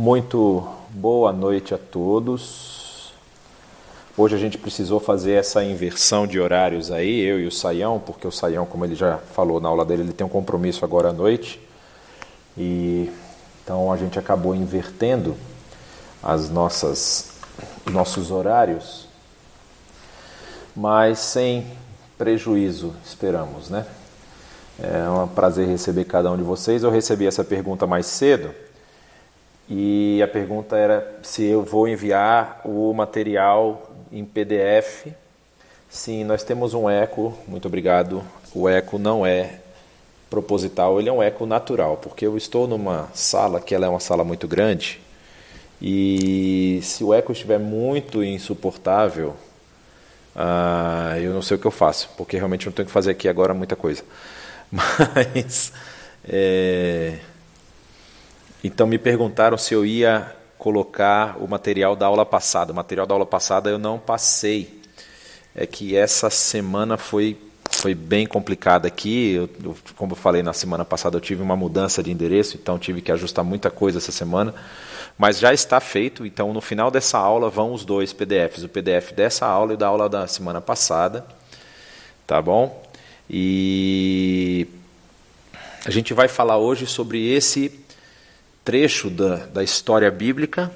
Muito boa noite a todos. Hoje a gente precisou fazer essa inversão de horários aí, eu e o Saião, porque o Saião, como ele já falou na aula dele, ele tem um compromisso agora à noite. E então a gente acabou invertendo as nossas nossos horários, mas sem prejuízo, esperamos, né? É um prazer receber cada um de vocês. Eu recebi essa pergunta mais cedo e a pergunta era se eu vou enviar o material em PDF. Sim, nós temos um eco, muito obrigado. O eco não é proposital, ele é um eco natural, porque eu estou numa sala que ela é uma sala muito grande e se o eco estiver muito insuportável, ah, eu não sei o que eu faço, porque realmente não tenho que fazer aqui agora muita coisa. Mas é, então me perguntaram se eu ia colocar o material da aula passada. O material da aula passada eu não passei. É que essa semana foi, foi bem complicada aqui. Eu, eu, como eu falei na semana passada, eu tive uma mudança de endereço, então tive que ajustar muita coisa essa semana. Mas já está feito, então no final dessa aula vão os dois PDFs, o PDF dessa aula e da aula da semana passada. Tá bom? E a gente vai falar hoje sobre esse trecho da, da história bíblica,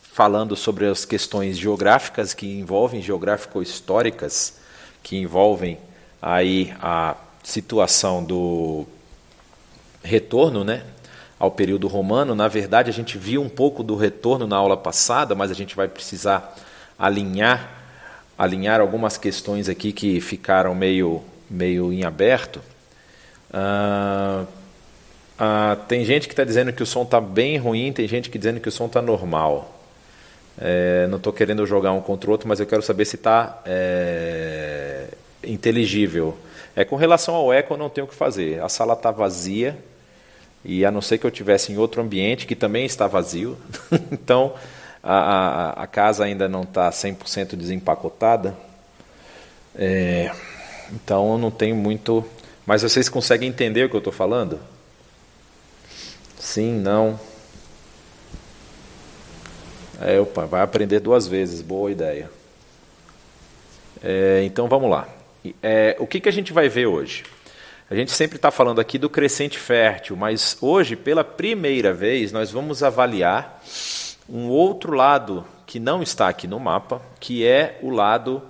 falando sobre as questões geográficas que envolvem, geográfico-históricas, que envolvem aí a situação do retorno, né, ao período romano. Na verdade, a gente viu um pouco do retorno na aula passada, mas a gente vai precisar alinhar alinhar algumas questões aqui que ficaram meio meio em aberto. Uh, ah, tem gente que está dizendo que o som está bem ruim, tem gente que dizendo que o som está normal. É, não estou querendo jogar um contra o outro, mas eu quero saber se está é, inteligível. É com relação ao eco, eu não tenho o que fazer. A sala está vazia e a não ser que eu tivesse em outro ambiente que também está vazio, então a, a, a, casa ainda não está 100% desempacotada. É, então eu não tenho muito. Mas vocês conseguem entender o que eu estou falando? Sim, não. É, opa, vai aprender duas vezes, boa ideia. É, então vamos lá. É, o que, que a gente vai ver hoje? A gente sempre está falando aqui do crescente fértil, mas hoje, pela primeira vez, nós vamos avaliar um outro lado que não está aqui no mapa, que é o lado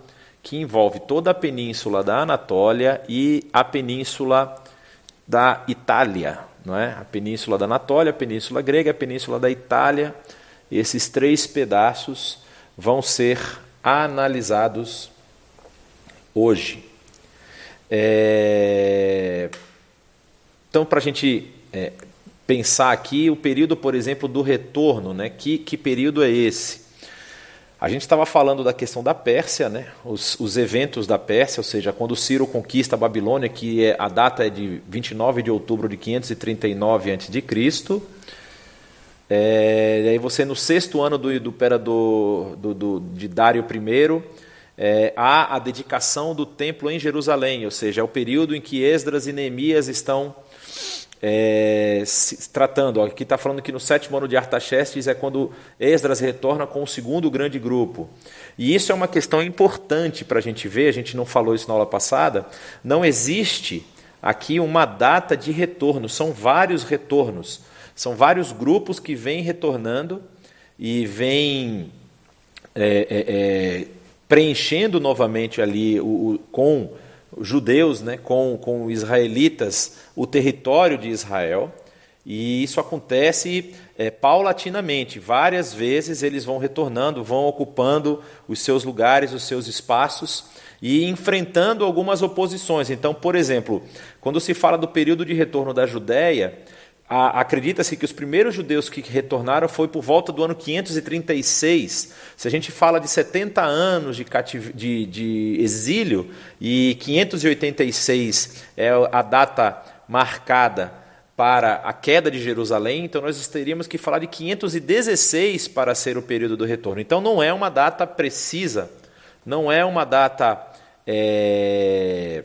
que envolve toda a península da Anatólia e a península da Itália, não é? A península da Anatólia, a península grega, a península da Itália. Esses três pedaços vão ser analisados hoje. É... Então, para a gente é, pensar aqui, o período, por exemplo, do retorno, né? que, que período é esse? A gente estava falando da questão da Pérsia, né? os, os, eventos da Pérsia, ou seja, quando Ciro conquista a Babilônia, que é, a data é de 29 de outubro de 539 a.C. É, aí você, no sexto ano do, do do, do, de Dário I, é, há a dedicação do templo em Jerusalém, ou seja, é o período em que Esdras e Neemias estão é, se tratando, aqui está falando que no sétimo ano de Artaxerxes é quando Esdras retorna com o segundo grande grupo. E isso é uma questão importante para a gente ver, a gente não falou isso na aula passada, não existe aqui uma data de retorno, são vários retornos, são vários grupos que vêm retornando e vêm é, é, é preenchendo novamente ali o, o com judeus, né, com, com israelitas, o território de Israel. E isso acontece é, paulatinamente. Várias vezes eles vão retornando, vão ocupando os seus lugares, os seus espaços e enfrentando algumas oposições. Então, por exemplo, quando se fala do período de retorno da Judéia, acredita-se que os primeiros judeus que retornaram foi por volta do ano 536. Se a gente fala de 70 anos de, de, de exílio e 586 é a data marcada para a queda de Jerusalém, então nós teríamos que falar de 516 para ser o período do retorno. Então não é uma data precisa, não é uma data, é...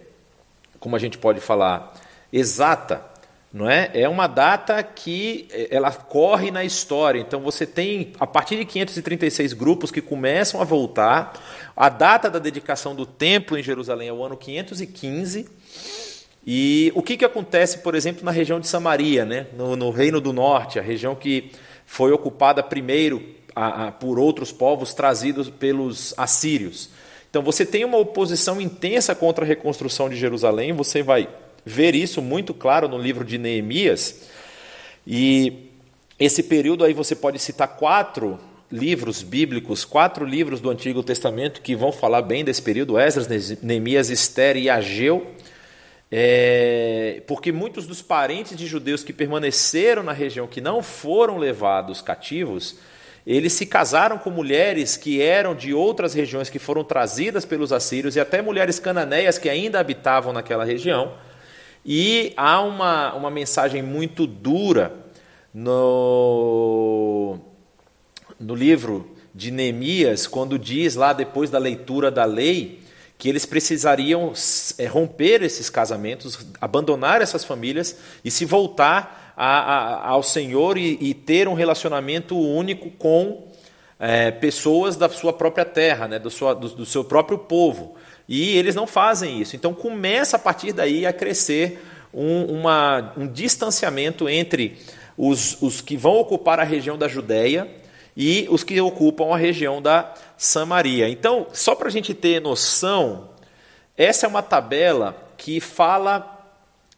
como a gente pode falar, exata não é? É uma data que eh, ela corre na história. Então você tem a partir de 536 grupos que começam a voltar. A data da dedicação do templo em Jerusalém é o ano 515. E o que, que acontece, por exemplo, na região de Samaria, né? no, no Reino do Norte, a região que foi ocupada primeiro a, a, por outros povos trazidos pelos assírios. Então você tem uma oposição intensa contra a reconstrução de Jerusalém, você vai ver isso muito claro no livro de Neemias. E esse período aí você pode citar quatro livros bíblicos, quatro livros do Antigo Testamento que vão falar bem desse período: Esdras, Neemias, Esther e Ageu. É, porque muitos dos parentes de judeus que permaneceram na região, que não foram levados cativos, eles se casaram com mulheres que eram de outras regiões que foram trazidas pelos assírios e até mulheres cananeias que ainda habitavam naquela região. E há uma, uma mensagem muito dura no, no livro de Neemias, quando diz lá depois da leitura da lei, que eles precisariam é, romper esses casamentos, abandonar essas famílias e se voltar a, a, ao Senhor e, e, ter um relacionamento único com é, pessoas da sua própria terra, né, do, sua, do, do seu próprio povo. E eles não fazem isso. Então começa a partir daí a crescer um, uma, um distanciamento entre os, os que vão ocupar a região da Judéia e os que ocupam a região da Samaria. Então, só para a gente ter noção, essa é uma tabela que fala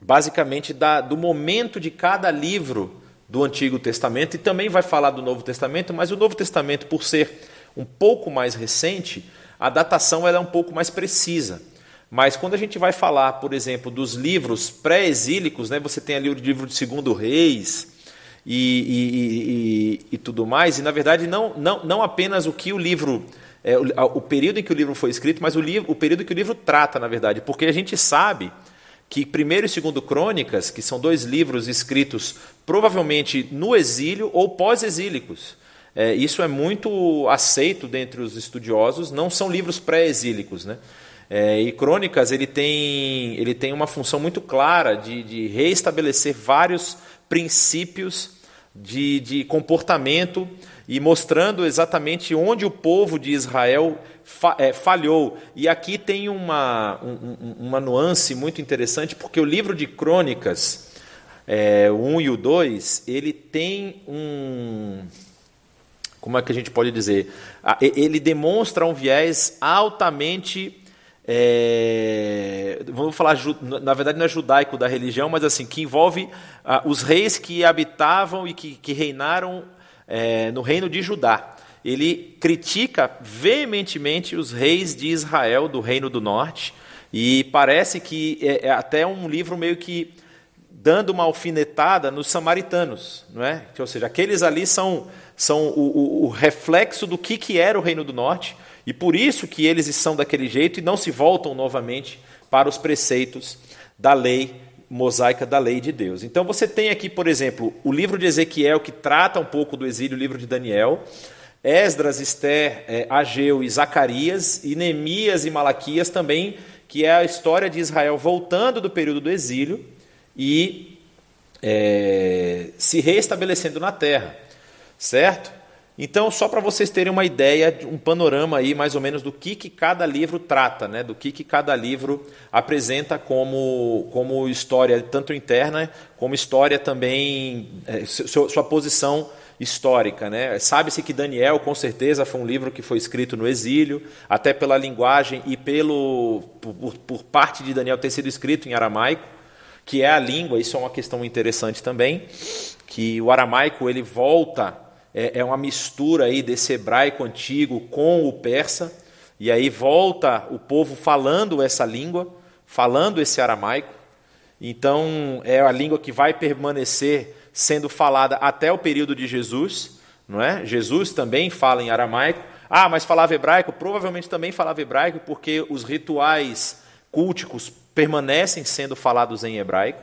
basicamente da, do momento de cada livro do Antigo Testamento e também vai falar do Novo Testamento, mas o Novo Testamento, por ser um pouco mais recente, a datação é um pouco mais precisa. Mas quando a gente vai falar, por exemplo, dos livros pré-exílicos, né, você tem ali o livro de Segundo Reis e, e, e, e, tudo mais, e na verdade não, não, não apenas o que o livro, é, o, o, período em que o livro foi escrito, mas o, livro, o período que o livro trata, na verdade, porque a gente sabe que primeiro e segundo Crônicas, que são dois livros escritos provavelmente no exílio ou pós-exílicos, é, isso é muito aceito dentre os estudiosos, não são livros pré-exílicos, né? É, e Crônicas ele tem, ele tem uma função muito clara de, de reestabelecer vários princípios de, de comportamento e mostrando exatamente onde o povo de Israel fa, é, falhou. E aqui tem uma, um, uma nuance muito interessante, porque o livro de Crônicas, é, o 1 e o 2, ele tem um. Como é que a gente pode dizer? Ele demonstra um viés altamente é, vamos falar, na verdade não é judaico da religião, mas assim, que envolve ah, os reis que habitavam e que, que reinaram é, no reino de Judá. Ele critica veementemente os reis de Israel, do reino do norte, e parece que é, é até um livro meio que dando uma alfinetada nos samaritanos, não é? Ou seja, aqueles ali são, são o, o, o reflexo do que, que era o reino do norte, e por isso que eles são daquele jeito e não se voltam novamente para os preceitos da lei mosaica da lei de Deus. Então você tem aqui, por exemplo, o livro de Ezequiel que trata um pouco do exílio, o livro de Daniel, Esdras, Esther, é, Ageu e Zacarias, e Neemias e Malaquias também, que é a história de Israel voltando do período do exílio e é, se reestabelecendo na terra, certo? Então, só para vocês terem uma ideia, um panorama aí mais ou menos do que, que cada livro trata, né? do que, que cada livro apresenta como, como história, tanto interna como história também, é, sua, sua posição histórica. Né? Sabe-se que Daniel, com certeza, foi um livro que foi escrito no exílio, até pela linguagem e pelo por, por parte de Daniel ter sido escrito em aramaico, que é a língua, isso é uma questão interessante também, que o aramaico ele volta é, é uma mistura aí desse hebraico antigo com o persa, e aí volta o povo falando essa língua, falando esse aramaico. Então é a língua que vai permanecer sendo falada até o período de Jesus, não é? Jesus também fala em aramaico. Ah, mas falava hebraico? Provavelmente também falava hebraico, porque os rituais culticos permanecem sendo falados em hebraico,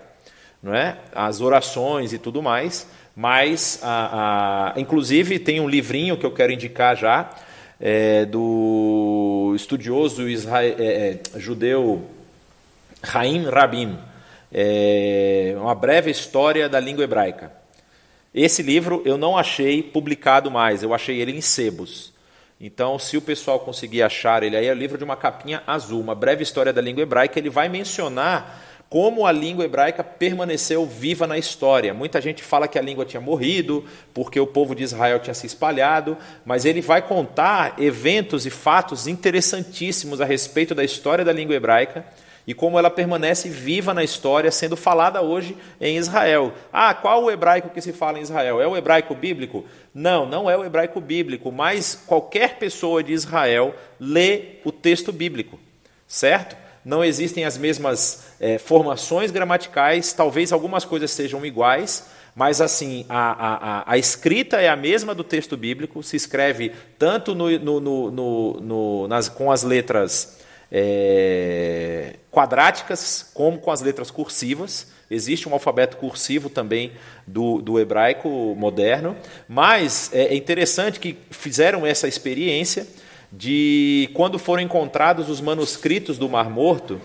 não é? As orações e tudo mais. Mas, a, a, inclusive, tem um livrinho que eu quero indicar já, é, do estudioso israel, é, é, judeu Haim Rabin. é, Uma Breve História da Língua Hebraica. Esse livro eu não achei publicado mais, eu achei ele em sebos. Então, se o pessoal conseguir achar ele aí, é o livro de uma capinha azul, uma breve história da língua hebraica, ele vai mencionar como a língua hebraica permaneceu viva na história. Muita gente fala que a língua tinha morrido, porque o povo de Israel tinha se espalhado, mas ele vai contar eventos e fatos interessantíssimos a respeito da história da língua hebraica e como ela permanece viva na história, sendo falada hoje em Israel. Ah, qual o hebraico que se fala em Israel? É o hebraico bíblico? Não, não é o hebraico bíblico, mas qualquer pessoa de Israel lê o texto bíblico, certo? Não existem as mesmas é, formações gramaticais, talvez algumas coisas sejam iguais, mas assim, a, a, a, escrita é a mesma do texto bíblico, se escreve tanto no, no, no, nas, com as letras é, quadráticas como com as letras cursivas. Existe um alfabeto cursivo também do, do hebraico moderno, mas é, é interessante que fizeram essa experiência de quando foram encontrados os manuscritos do Mar Morto,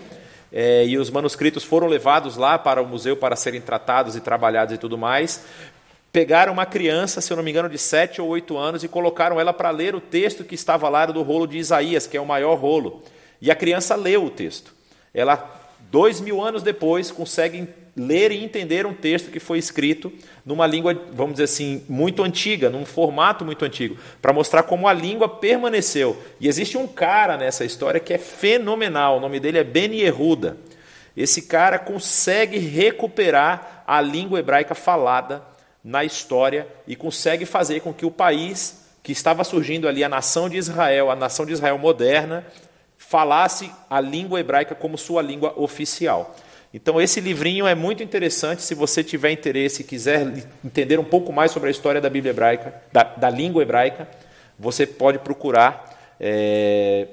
é, e os manuscritos foram levados lá para o museu para serem tratados e trabalhados e tudo mais, pegaram uma criança, se eu não me engano, de 7 ou 8 anos e colocaram ela para ler o texto que estava lá do rolo de Isaías, que é o maior rolo. E a criança leu o texto. Ela, dois mil anos depois, consegue ler e entender um texto que foi escrito numa língua, vamos dizer assim, muito antiga, num formato muito antigo, para mostrar como a língua permaneceu. E existe um cara nessa história que é fenomenal, o nome dele é Ben Yehuda. Esse cara consegue recuperar a língua hebraica falada na história e consegue fazer com que o país que estava surgindo ali, a nação de Israel, a nação de Israel moderna, falasse a língua hebraica como sua língua oficial. Então, esse livrinho é muito interessante se você tiver interesse e quiser entender um pouco mais sobre a história da Bíblia hebraica, da, da língua hebraica, você pode procurar é,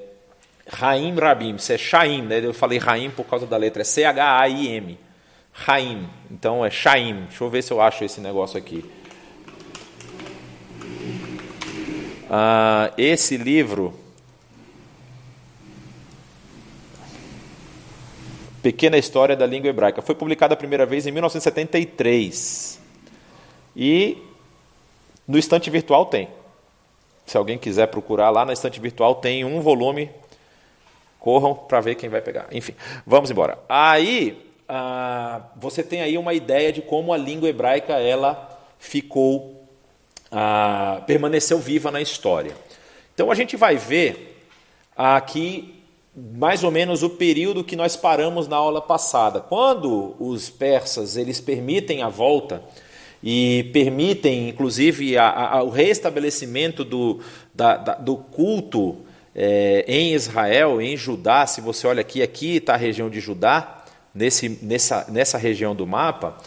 Raim Rabim, isso é Shaim, né? eu falei Raim por causa da letra, é C-H-A-I-M. Raim, então é Shaim. Deixa eu ver se eu acho esse negócio aqui. Ah, esse livro Pequena História da Língua Hebraica. Foi publicada a primeira vez em 1973. E no estante virtual tem. Se alguém quiser procurar lá na estante virtual, tem um volume. Corram para ver quem vai pegar. Enfim, vamos embora. Aí ah, você tem aí uma ideia de como a língua hebraica ela ficou, ah, permaneceu viva na história. Então a gente vai ver aqui mais ou menos o período que nós paramos na aula passada. Quando os persas eles permitem a volta e permitem, inclusive, a, a, o restabelecimento do, da, da, do culto é, em Israel, em Judá, se você olha aqui, aqui está a região de Judá, nesse, nessa, nessa região do mapa,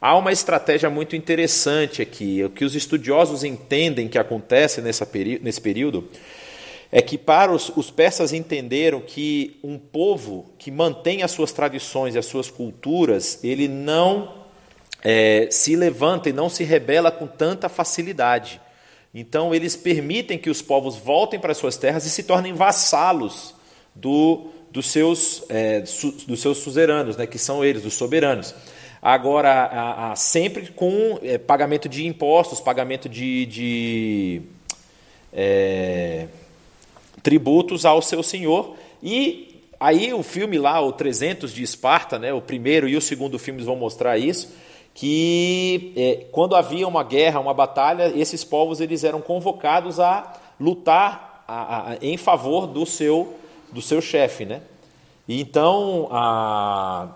há uma estratégia muito interessante aqui. O que os estudiosos entendem que acontece nessa nesse período é que para os, os, persas entenderam que um povo que mantém as suas tradições e as suas culturas, ele não é, se levanta e não se rebela com tanta facilidade. Então eles permitem que os povos voltem para suas terras e se tornem vassalos do, dos, seus, é, su, dos seus suzeranos, né, que são eles, os soberanos. Agora, a, a, sempre com é, pagamento de impostos, pagamento de, de é, tributos ao seu senhor. E aí o filme lá, o 300 de Esparta, né, o primeiro e o segundo filmes vão mostrar isso, que é, quando havia uma guerra, uma batalha, esses povos eles eram convocados a lutar a, a, em favor do seu, do seu chefe. Né? E então, a,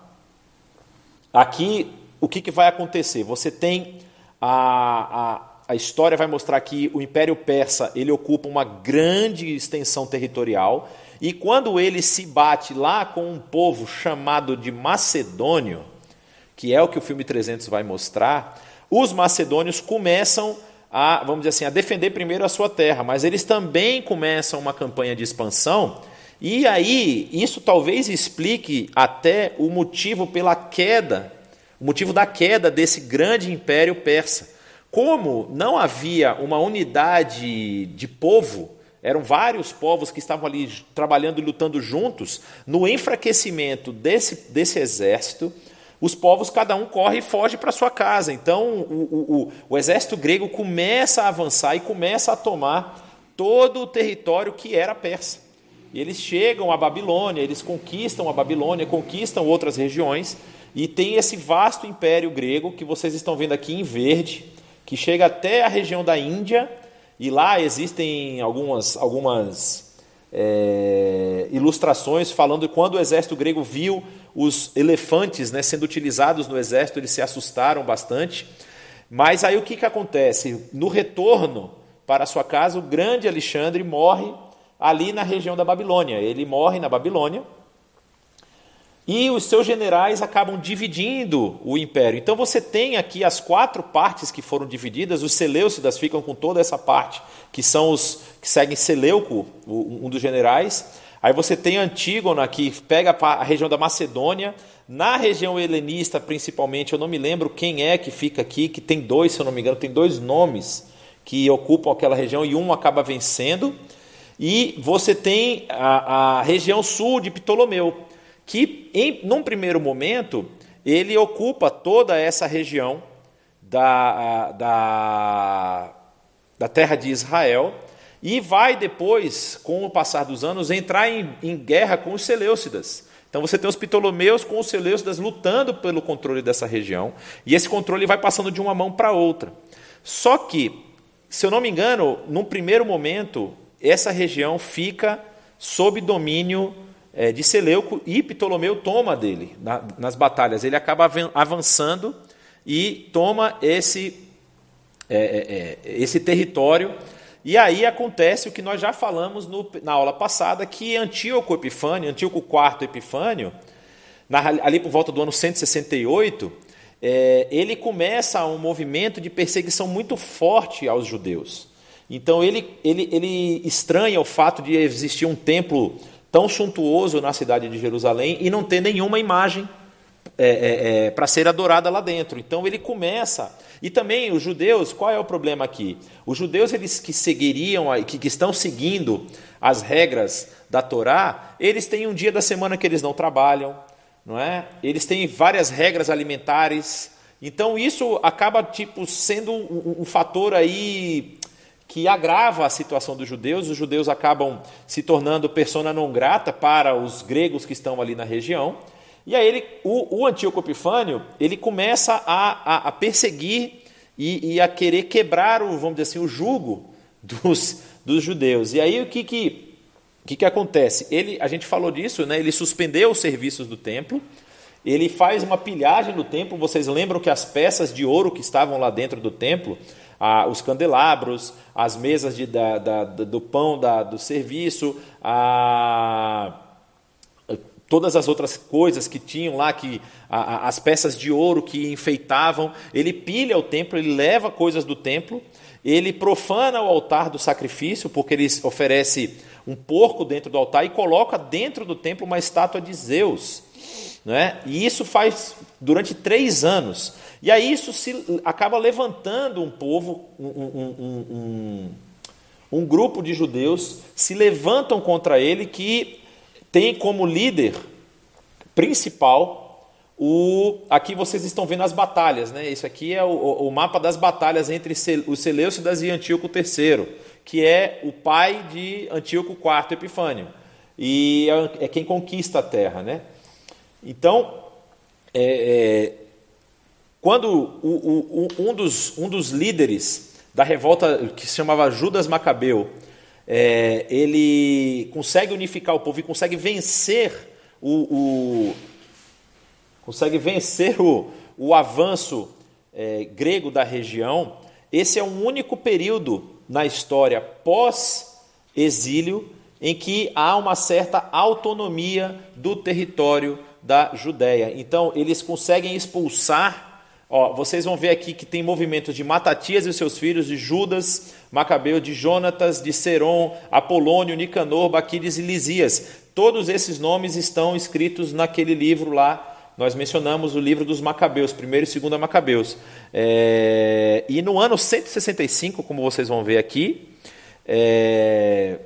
aqui, o que, que vai acontecer? Você tem a, a a história vai mostrar que o Império Persa ele ocupa uma grande extensão territorial e quando ele se bate lá com um povo chamado de Macedônio, que é o que o filme 300 vai mostrar, os macedônios começam a, vamos dizer assim, a defender primeiro a sua terra, mas eles também começam uma campanha de expansão. E aí, isso talvez explique até o motivo pela queda, o motivo da queda desse grande império persa. Como não havia uma unidade de povo, eram vários povos que estavam ali trabalhando e lutando juntos, no enfraquecimento desse, desse exército, os povos, cada um corre e foge para sua casa. Então, o, o, o, exército grego começa a avançar e começa a tomar todo o território que era persa. E eles chegam à Babilônia, eles conquistam a Babilônia, conquistam outras regiões, e tem esse vasto império grego que vocês estão vendo aqui em verde, que chega até a região da Índia, e lá existem algumas, algumas é, ilustrações falando de quando o exército grego viu os elefantes né, sendo utilizados no exército, eles se assustaram bastante. Mas aí o que, que acontece? No retorno para sua casa, o grande Alexandre morre ali na região da Babilônia. Ele morre na Babilônia e os seus generais acabam dividindo o império. Então você tem aqui as quatro partes que foram divididas. Os Seleucidas ficam com toda essa parte, que são os que seguem Seleuco, um dos generais. Aí você tem Antígona, que pega a região da Macedônia. Na região helenista, principalmente, eu não me lembro quem é que fica aqui, que tem dois, se eu não me engano, tem dois nomes que ocupam aquela região e um acaba vencendo. E você tem a, a região sul de Ptolomeu que, em, num primeiro momento, ele ocupa toda essa região da, da, da terra de Israel e vai depois, com o passar dos anos, entrar em, em guerra com os Seleucidas. Então você tem os Ptolomeus com os Seleucidas lutando pelo controle dessa região, e esse controle vai passando de uma mão para outra. Só que, se eu não me engano, num primeiro momento, essa região fica sob domínio é, de Seleuco e Ptolomeu toma dele na, nas batalhas. Ele acaba avançando e toma esse, é, é, é, esse território. E aí acontece o que nós já falamos no, na aula passada, que Antíoco Epifânio, Antíoco IV Epifânio, na, ali por volta do ano 168, é, ele começa um movimento de perseguição muito forte aos judeus. Então ele, ele, ele estranha o fato de existir um templo tão suntuoso na cidade de Jerusalém e não ter nenhuma imagem é, é, é, para ser adorada lá dentro. Então ele começa. E também os judeus, qual é o problema aqui? Os judeus eles que seguiriam, que, que estão seguindo as regras da Torá, eles têm um dia da semana que eles não trabalham, não é? Eles têm várias regras alimentares. Então isso acaba tipo sendo um, um fator aí que agrava a situação dos judeus. Os judeus acabam se tornando persona não grata para os gregos que estão ali na região. E aí ele, o, o Antíoco Epifânio ele começa a, a, a perseguir e, e, a querer quebrar o, vamos dizer assim, o jugo dos, dos judeus. E aí o que, que, que, que acontece? Ele, a gente falou disso, né? ele suspendeu os serviços do templo, ele faz uma pilhagem do templo. Vocês lembram que as peças de ouro que estavam lá dentro do templo a, os candelabros, as mesas de, da, da, do pão da, do serviço, a, todas as outras coisas que tinham lá, que a, as peças de ouro que enfeitavam. Ele pilha o templo, ele leva coisas do templo, ele profana o altar do sacrifício, porque ele oferece um porco dentro do altar e coloca dentro do templo uma estátua de Zeus. Né? E isso faz durante três anos. E aí isso se, acaba levantando um povo, um, um, um, um grupo de judeus se levantam contra ele que tem como líder principal o aqui vocês estão vendo as batalhas, né? Isso aqui é o, o mapa das batalhas entre os Seleucidas e Antíoco III, que é o pai de Antíoco IV Epifânio e é, é quem conquista a terra, né? Então, é, é, quando o, o, um, dos, um dos líderes da revolta, que se chamava Judas Macabeu, é, ele consegue unificar o povo e consegue vencer o, o consegue vencer o, o avanço é, grego da região. Esse é um único período na história pós-exílio em que há uma certa autonomia do território da Judéia. Então, eles conseguem expulsar Ó, vocês vão ver aqui que tem movimentos de Matatias e seus filhos, de Judas, Macabeu, de Jonatas, de Seron, Apolônio, Nicanor, Baquides e Lisias. Todos esses nomes estão escritos naquele livro lá. Nós mencionamos o livro dos Macabeus, primeiro e segundo Macabeus. É... E no ano 165, como vocês vão ver aqui, é...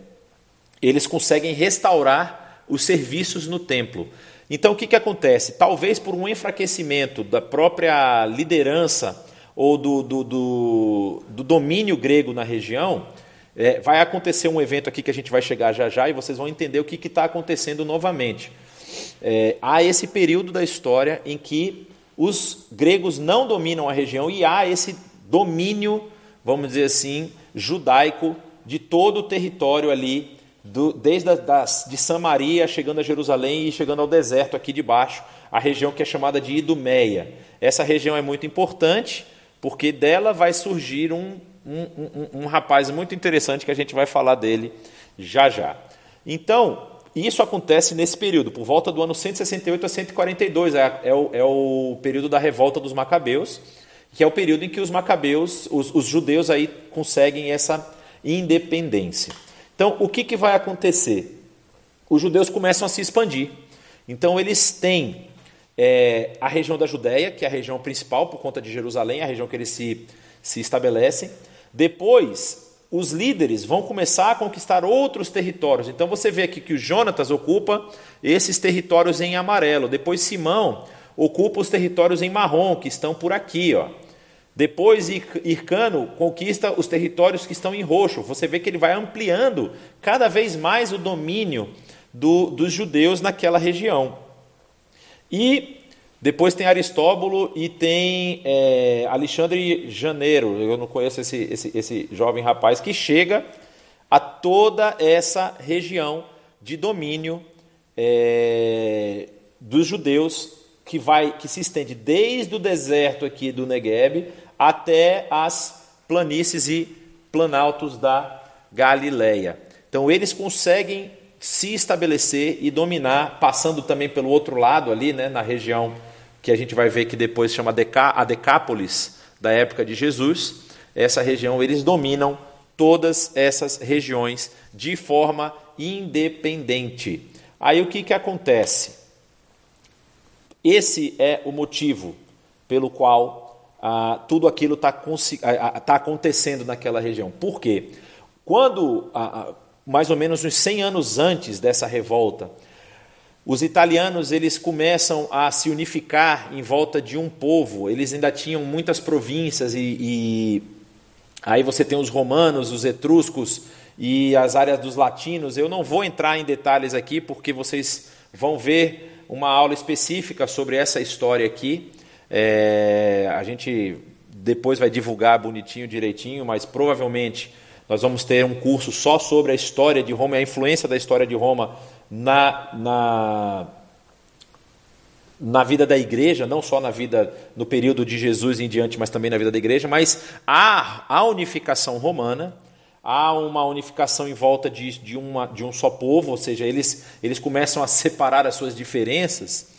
eles conseguem restaurar os serviços no templo. Então o que, que acontece? Talvez por um enfraquecimento da própria liderança ou do, do, do, do domínio grego na região, é, vai acontecer um evento aqui que a gente vai chegar já já e vocês vão entender o que está acontecendo novamente. É, há esse período da história em que os gregos não dominam a região e há esse domínio, vamos dizer assim, judaico de todo o território ali, do, desde a, das, de Samaria, chegando a Jerusalém e chegando ao deserto aqui de baixo, a região que é chamada de Idumeia. Essa região é muito importante porque dela vai surgir um, um, um, um rapaz muito interessante que a gente vai falar dele já já. Então, isso acontece nesse período, por volta do ano 168 a 142, é, é, o, é o período da revolta dos Macabeus, que é o período em que os Macabeus, os, os judeus aí conseguem essa independência. Então, o que, que vai acontecer? Os judeus começam a se expandir. Então, eles têm é, a região da Judéia, que é a região principal por conta de Jerusalém, a região que eles se, se estabelecem. Depois, os líderes vão começar a conquistar outros territórios. Então, você vê aqui que o Jonatas ocupa esses territórios em amarelo. Depois, Simão ocupa os territórios em marrom, que estão por aqui. Ó. Depois, Ircano conquista os territórios que estão em roxo. Você vê que ele vai ampliando cada vez mais o domínio do, dos judeus naquela região. E depois tem Aristóbulo e tem é, Alexandre Janeiro. Eu não conheço esse, esse, esse jovem rapaz que chega a toda essa região de domínio é, dos judeus que vai que se estende desde o deserto aqui do Negueb até as planícies e planaltos da Galileia. Então eles conseguem se estabelecer e dominar, passando também pelo outro lado ali, né, na região que a gente vai ver que depois chama a Decápolis, da época de Jesus. Essa região, eles dominam todas essas regiões de forma independente. Aí o que, que acontece? Esse é o motivo pelo qual ah, tudo aquilo está ah, ah, tá acontecendo naquela região. Por quê? Quando, ah, ah, mais ou menos uns 100 anos antes dessa revolta, os italianos eles começam a se unificar em volta de um povo. Eles ainda tinham muitas províncias e, e aí você tem os romanos, os etruscos e as áreas dos latinos. Eu não vou entrar em detalhes aqui porque vocês vão ver uma aula específica sobre essa história aqui. É, a gente depois vai divulgar bonitinho, direitinho, mas provavelmente nós vamos ter um curso só sobre a história de Roma e a influência da história de Roma na, na, na vida da igreja, não só na vida no período de Jesus em diante, mas também na vida da igreja. Mas há a unificação romana, há uma unificação em volta de, de, uma, de um só povo, ou seja, eles, eles começam a separar as suas diferenças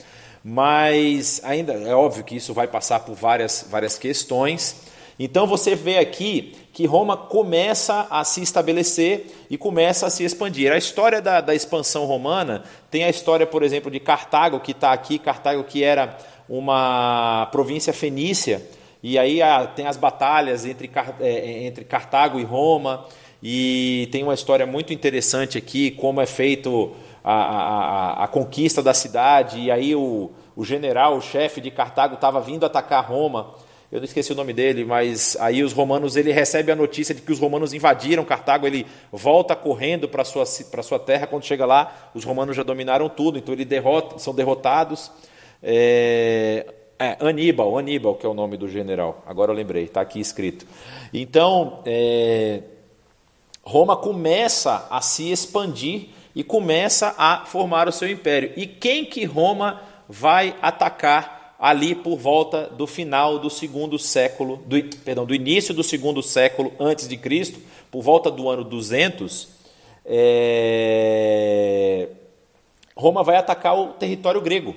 mas ainda é óbvio que isso vai passar por várias, várias questões. Então você vê aqui que Roma começa a se estabelecer e começa a se expandir. A história da, da expansão romana tem a história, por exemplo, de Cartago, que está aqui, Cartago que era uma província fenícia, e aí tem as batalhas entre, é, é, entre Cartago e Roma, e tem uma história muito interessante aqui, como é feito a, a, a, conquista da cidade, e aí o, o general, o chefe de Cartago, estava vindo atacar Roma. Eu não esqueci o nome dele, mas aí os romanos, ele recebe a notícia de que os romanos invadiram Cartago, ele volta correndo para sua para sua terra. Quando chega lá, os romanos já dominaram tudo, então ele derrota, são derrotados. É, é, Aníbal, Aníbal que é o nome do general. Agora eu lembrei, está aqui escrito. Então, é, Roma começa a se expandir e começa a formar o seu império. E quem que Roma vai atacar ali por volta do final do segundo século, do, perdão, do início do segundo século antes de Cristo, por volta do ano 200, é... Roma vai atacar o território grego.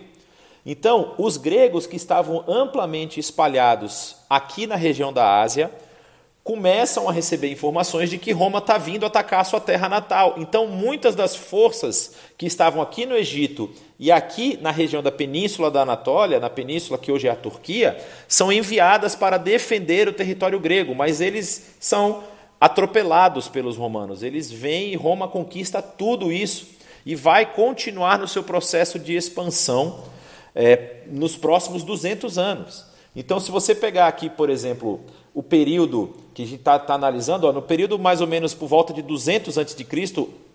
Então, os gregos que estavam amplamente espalhados aqui na região da Ásia, começam a receber informações de que Roma está vindo atacar a sua terra natal. Então, muitas das forças que estavam aqui no Egito e aqui na região da península da Anatólia, na península que hoje é a Turquia, são enviadas para defender o território grego, mas eles são atropelados pelos romanos. Eles vêm e Roma conquista tudo isso. e vai continuar no seu processo de expansão é, nos próximos 200 anos. Então, se você pegar aqui, por exemplo, o período que a gente está tá analisando, ó, no período mais ou menos por volta de 200 a.C.,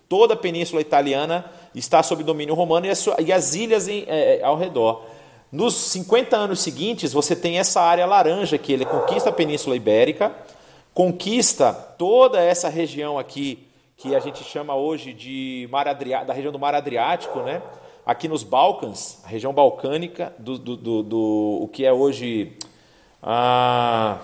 toda a península italiana está sob domínio romano e as, e as ilhas em, é, é ao redor. Nos 50 anos seguintes, você tem essa área laranja que ele conquista a Península Ibérica, conquista toda essa região aqui que a gente chama hoje de Mar da região do Mar Adriático, né? Aqui nos Balcãs, a região balcânica do, do, do, do o que é hoje ah,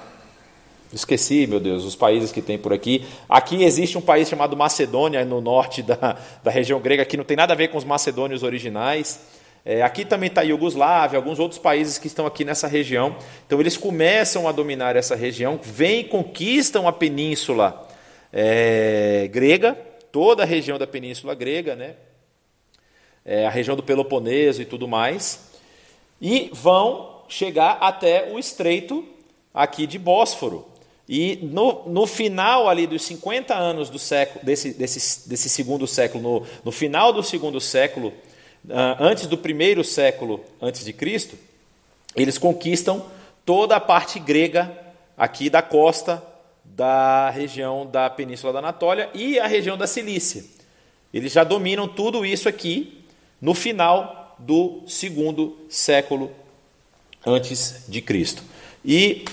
Esqueci, meu Deus, os países que tem por aqui. Aqui existe um país chamado Macedônia, no norte da, da região grega, que não tem nada a ver com os macedônios originais. É, aqui também está Iugoslávia, alguns outros países que estão aqui nessa região. Então eles começam a dominar essa região, vêm conquistam a península é, grega, toda a região da península grega, né? É, a região do Peloponeso e tudo mais, e vão chegar até o estreito aqui de Bósforo. E no, no final ali dos 50 anos do século, desse, desse, desse segundo século, no, no final do segundo século, uh, antes do primeiro século antes de Cristo, eles conquistam toda a parte grega aqui da costa da região da Península da Anatólia e a região da Cilícia. Eles já dominam tudo isso aqui no final do segundo século antes de Cristo. E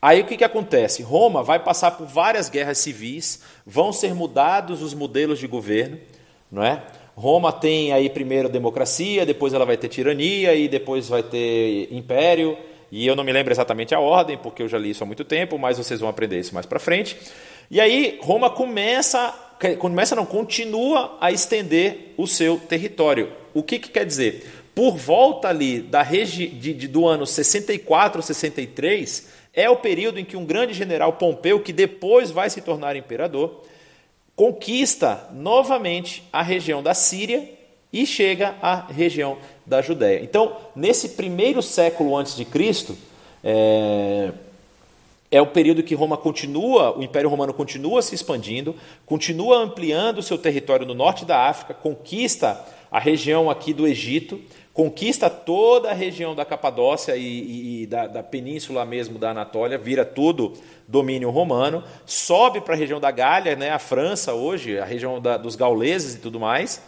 Aí o que, que acontece? Roma vai passar por várias guerras civis, vão ser mudados os modelos de governo, não é? Roma tem aí primeiro democracia, depois ela vai ter tirania e depois vai ter império. E eu não me lembro exatamente a ordem, porque eu já li isso há muito tempo, mas vocês vão aprender isso mais para frente. E aí Roma começa, começa não, continua a estender o seu território. O que, que quer dizer? Por volta ali da regi de, de, do ano 64, 63, é o período em que um grande general Pompeu, que depois vai se tornar imperador, conquista novamente a região da Síria e chega à região da Judéia. Então, nesse primeiro século antes de Cristo, é, é o período que Roma continua, o Império Romano continua se expandindo, continua ampliando seu território no norte da África, conquista a região aqui do Egito, conquista toda a região da Capadócia e, e, e da, da, península mesmo da Anatólia, vira tudo domínio romano, sobe para a região da Gália, né, a França hoje, a região da, dos gauleses e tudo mais,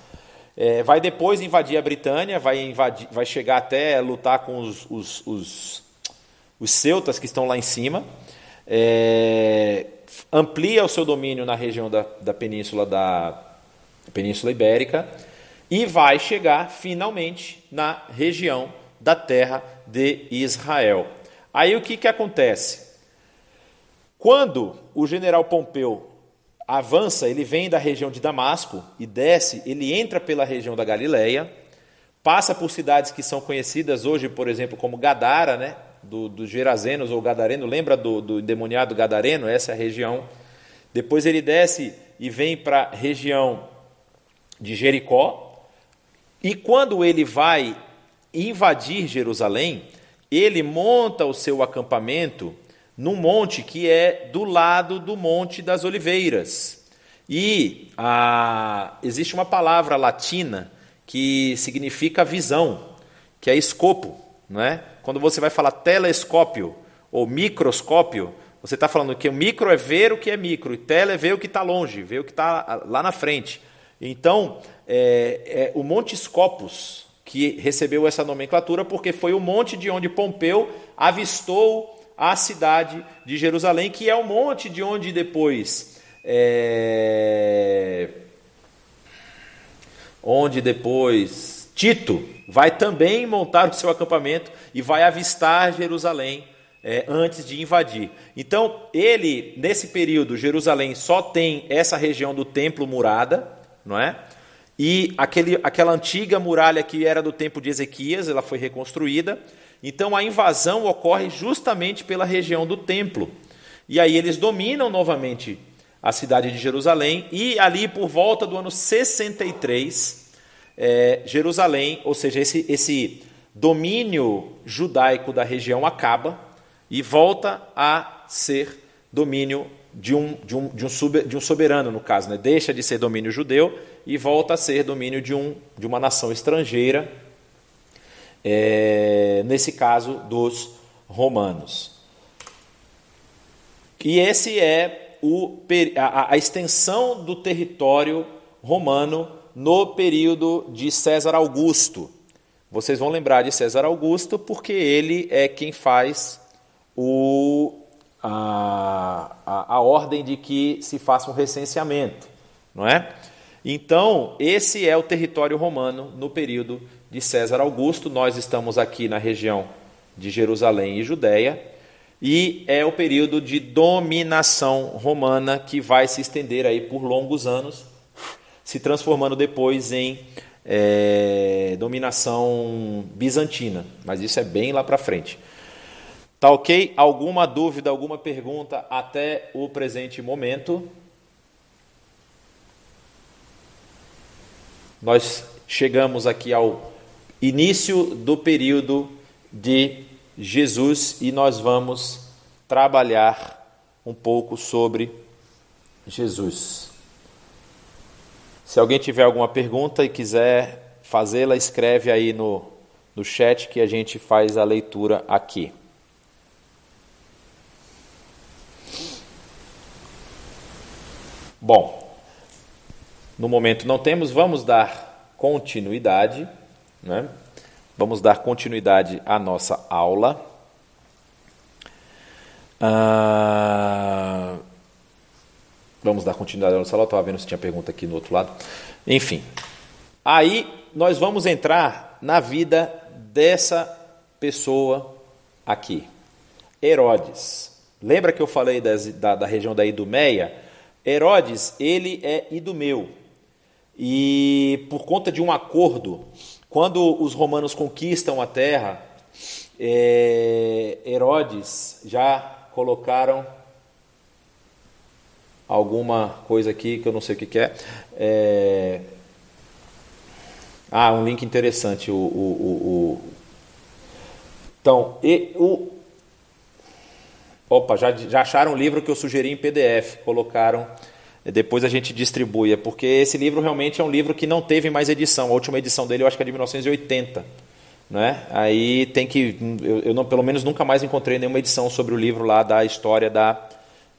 é, vai depois invadir a Britânia, vai, invadir, vai chegar até lutar com os, os, os, os celtas que estão lá em cima, é, amplia o seu domínio na região da, da península da Península Ibérica, e vai chegar finalmente na região da terra de Israel. Aí o que, que acontece? Quando o general Pompeu avança, ele vem da região de Damasco e desce, ele entra pela região da Galileia, passa por cidades que são conhecidas hoje, por exemplo, como Gadara, né? dos do Gerazenos ou Gadareno, lembra do, do Gadareno? Essa é a região. Depois ele desce e vem para a região de Jericó, e quando ele vai invadir Jerusalém, ele monta o seu acampamento num monte que é do lado do Monte das Oliveiras. E existe uma palavra latina que significa visão, que é escopo. Não é? Quando você vai falar telescópio ou microscópio, você está falando que o micro é ver o que é micro, e tele é ver o que está longe, ver o que está lá na frente. Então, é, é, o Monte Scopus, que recebeu essa nomenclatura porque foi o monte de onde Pompeu avistou a cidade de Jerusalém, que é o monte de onde depois. É, onde depois Tito vai também montar o seu acampamento e vai avistar Jerusalém é, antes de invadir. Então, ele, nesse período, Jerusalém só tem essa região do templo murada, não é? E aquele, aquela antiga muralha que era do tempo de Ezequias, ela foi reconstruída. Então a invasão ocorre justamente pela região do templo. E aí eles dominam novamente a cidade de Jerusalém e ali por volta do ano 63, é, Jerusalém, ou seja, esse, esse domínio judaico da região acaba e volta a ser domínio de um, de um, de um, soberano, no caso, né? deixa de ser domínio judeu e volta a ser domínio de, um, de uma nação estrangeira, é, nesse caso dos romanos. E esse é o, a, a extensão do território romano no período de César Augusto. Vocês vão lembrar de César Augusto porque ele é quem faz o, a, a, a ordem de que se faça um recenseamento, não é? Então, esse é o território romano no período de César Augusto. Nós estamos aqui na região de Jerusalém e Judéia, e é o período de dominação romana que vai se estender aí por longos anos, se transformando depois em é, dominação bizantina. Mas isso é bem lá para frente. Tá ok? Alguma dúvida, alguma pergunta até o presente momento? Nós chegamos aqui ao início do período de Jesus e nós vamos trabalhar um pouco sobre Jesus. Se alguém tiver alguma pergunta e quiser fazê-la, escreve aí no, no chat que a gente faz a leitura aqui. Bom, no momento não temos, vamos dar continuidade, né? Vamos dar continuidade à nossa aula. Ah, vamos dar continuidade à nossa aula. Estava vendo se tinha pergunta aqui no outro lado. Enfim, aí nós vamos entrar na vida dessa pessoa aqui, Herodes. Lembra que eu falei das, da, da região da Idumeia? Herodes, ele é idumeu. E por conta de um acordo quando os romanos conquistam a terra, é, Herodes já colocaram alguma coisa aqui que eu não sei o que, que é. é. Ah, um link interessante. O, o, o, o... Então, e, o... Opa, já, já acharam o livro que eu sugeri em PDF, colocaram depois a gente distribui. É porque esse livro realmente é um livro que não teve mais edição. A última edição dele eu acho que é de 1980. Né? Aí tem que. Eu, eu não, pelo menos nunca mais encontrei nenhuma edição sobre o livro lá da história da,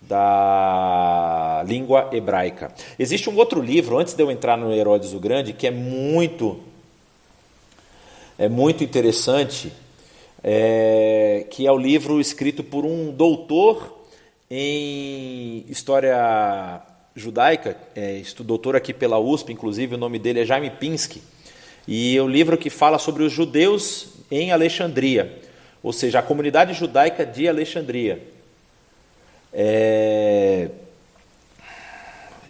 da língua hebraica. Existe um outro livro, antes de eu entrar no Herodes o Grande, que é muito. É muito interessante, é, que é o livro escrito por um doutor em história judaica, é, doutor aqui pela USP, inclusive, o nome dele é Jaime Pinsky, e é um livro que fala sobre os judeus em Alexandria, ou seja, a comunidade judaica de Alexandria. É...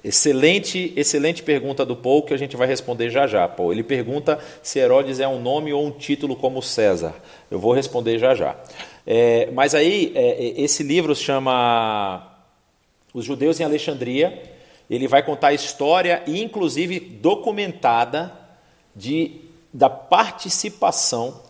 Excelente, excelente pergunta do Paul que a gente vai responder já já. Paul, ele pergunta se Herodes é um nome ou um título como César. Eu vou responder já já. É, mas aí é, esse livro chama Os Judeus em Alexandria ele vai contar a história, inclusive documentada, de, da participação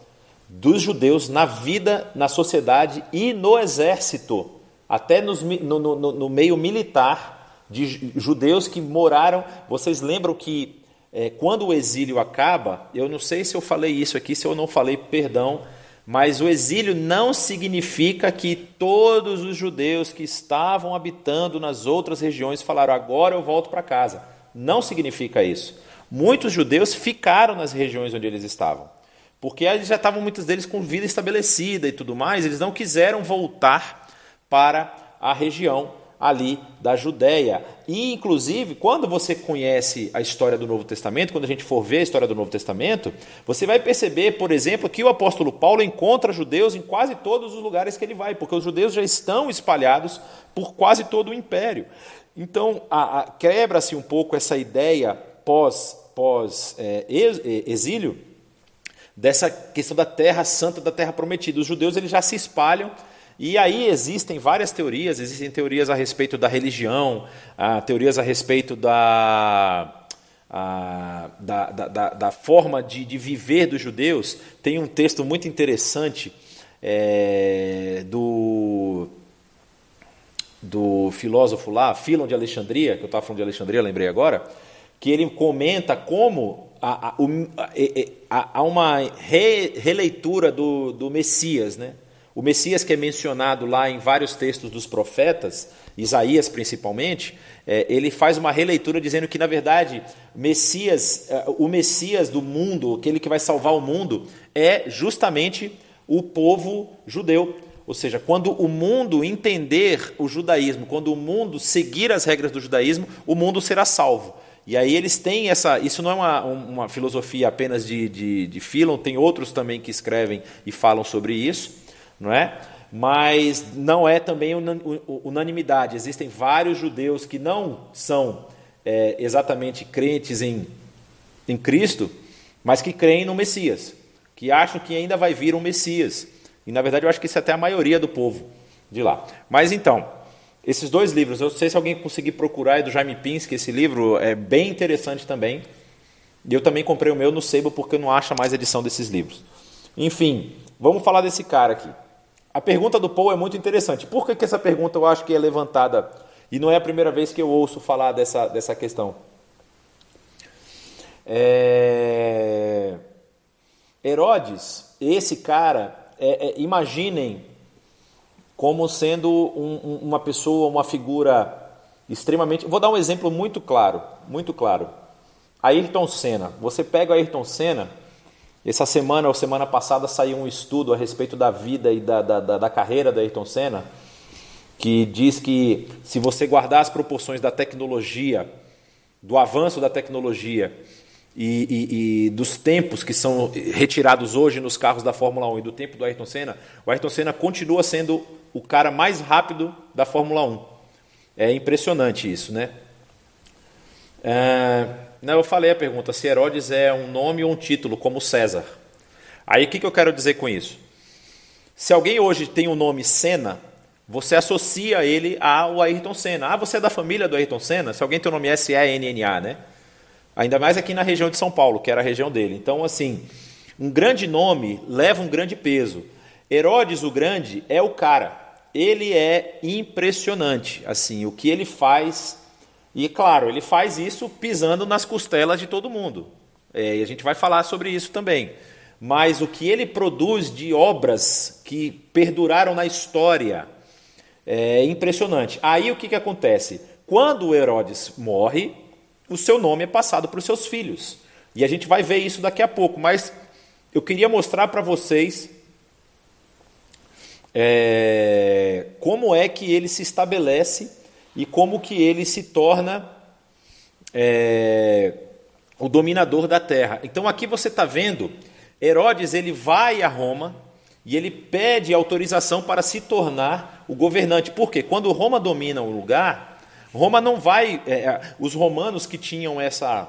dos judeus na vida, na sociedade e no exército, até nos, no, no, no, meio militar de judeus que moraram. Vocês lembram que é, quando o exílio acaba, eu não sei se eu falei isso aqui, se eu não falei, perdão, mas o exílio não significa que todos os judeus que estavam habitando nas outras regiões falaram agora eu volto para casa. Não significa isso. Muitos judeus ficaram nas regiões onde eles estavam, porque eles já estavam muitos deles com vida estabelecida e tudo mais, eles não quiseram voltar para a região ali da Judéia. E, inclusive, quando você conhece a história do Novo Testamento, quando a gente for ver a história do Novo Testamento, você vai perceber, por exemplo, que o apóstolo Paulo encontra judeus em quase todos os lugares que ele vai, porque os judeus já estão espalhados por quase todo o império. Então, quebra-se um pouco essa ideia pós, pós é, exílio dessa questão da terra santa, da terra prometida. Os judeus eles já se espalham e aí existem várias teorias, existem teorias a respeito da religião, ah, teorias a respeito da, a, da, da, da, forma de, de, viver dos judeus. Tem um texto muito interessante é, do do filósofo lá, Filon de Alexandria, que eu estava falando de Alexandria, lembrei agora, que ele comenta como há, há uma re, releitura do, do Messias, né? O Messias que é mencionado lá em vários textos dos profetas, Isaías principalmente, é, ele faz uma releitura dizendo que, na verdade, Messias, é, o Messias do mundo, aquele que vai salvar o mundo, é justamente o povo judeu. Ou seja, quando o mundo entender o judaísmo, quando o mundo seguir as regras do judaísmo, o mundo será salvo. E aí eles têm essa. Isso não é uma, uma filosofia apenas de, de, de Philon, tem outros também que escrevem e falam sobre isso, não é? Mas não é também unanimidade. Existem vários judeus que não são é, exatamente crentes em, em Cristo, mas que creem no Messias, que acham que ainda vai vir um Messias. E na verdade eu acho que isso é até a maioria do povo de lá. Mas então, esses dois livros, eu não sei se alguém conseguir procurar, é do Jaime Pinsky, esse livro é bem interessante também. E eu também comprei o meu no Sebo porque eu não acho mais edição desses livros. Enfim, vamos falar desse cara aqui. A pergunta do Paul é muito interessante. Por que, que essa pergunta eu acho que é levantada? E não é a primeira vez que eu ouço falar dessa, dessa questão. É... Herodes, esse cara, é, é, imaginem como sendo um, um, uma pessoa, uma figura extremamente. Vou dar um exemplo muito claro, muito claro. Ayrton Senna. Você pega o Ayrton Senna. Essa semana ou semana passada saiu um estudo a respeito da vida e da, da, da, da carreira da Ayrton Senna, que diz que se você guardar as proporções da tecnologia, do avanço da tecnologia e, e, e, dos tempos que são retirados hoje nos carros da Fórmula 1 e do tempo do Ayrton Senna, o Ayrton Senna continua sendo o cara mais rápido da Fórmula 1. É impressionante isso, né? É, não, eu falei a pergunta se Herodes é um nome ou um título, como César. Aí o que, que eu quero dizer com isso? Se alguém hoje tem o nome Senna, você associa ele ao Ayrton Senna. Ah, você é da família do Ayrton Senna? Se alguém tem o nome S-E-N-N-A, né? Ainda mais aqui na região de São Paulo, que era a região dele. Então, assim, um grande nome leva um grande peso. Herodes o Grande é o cara. Ele é impressionante, assim, o que ele faz. E claro, ele faz isso pisando nas costelas de todo mundo. É, e a gente vai falar sobre isso também. Mas o que ele produz de obras que perduraram na história é impressionante. Aí o que, que acontece? Quando Herodes morre, o seu nome é passado para os seus filhos. E a gente vai ver isso daqui a pouco, mas eu queria mostrar para vocês é, como é que ele se estabelece e como que ele se torna é, o dominador da terra. Então aqui você está vendo, Herodes ele vai a Roma e ele pede autorização para se tornar o governante. Porque quando Roma domina um lugar, Roma não vai. É, é, os romanos que tinham essa.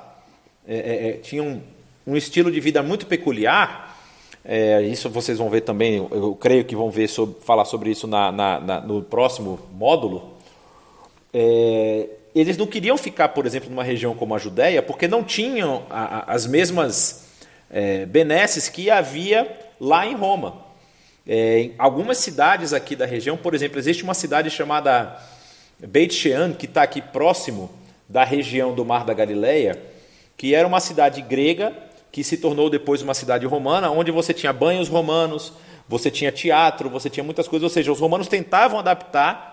É, é, é, tinham um estilo de vida muito peculiar, é, isso vocês vão ver também, eu creio que vão ver sobre, falar sobre isso na, na, na, no próximo módulo. Eles não queriam ficar, por exemplo, numa região como a Judéia, porque não tinham a, a, as mesmas benesses que havia lá em Roma. em algumas cidades aqui da região, por exemplo, existe uma cidade chamada Beit Shean, que está aqui próximo da região do Mar da Galileia, que era uma cidade grega que se tornou depois uma cidade romana, onde você tinha banhos romanos, você tinha teatro, você tinha muitas coisas. Ou seja, os romanos tentavam adaptar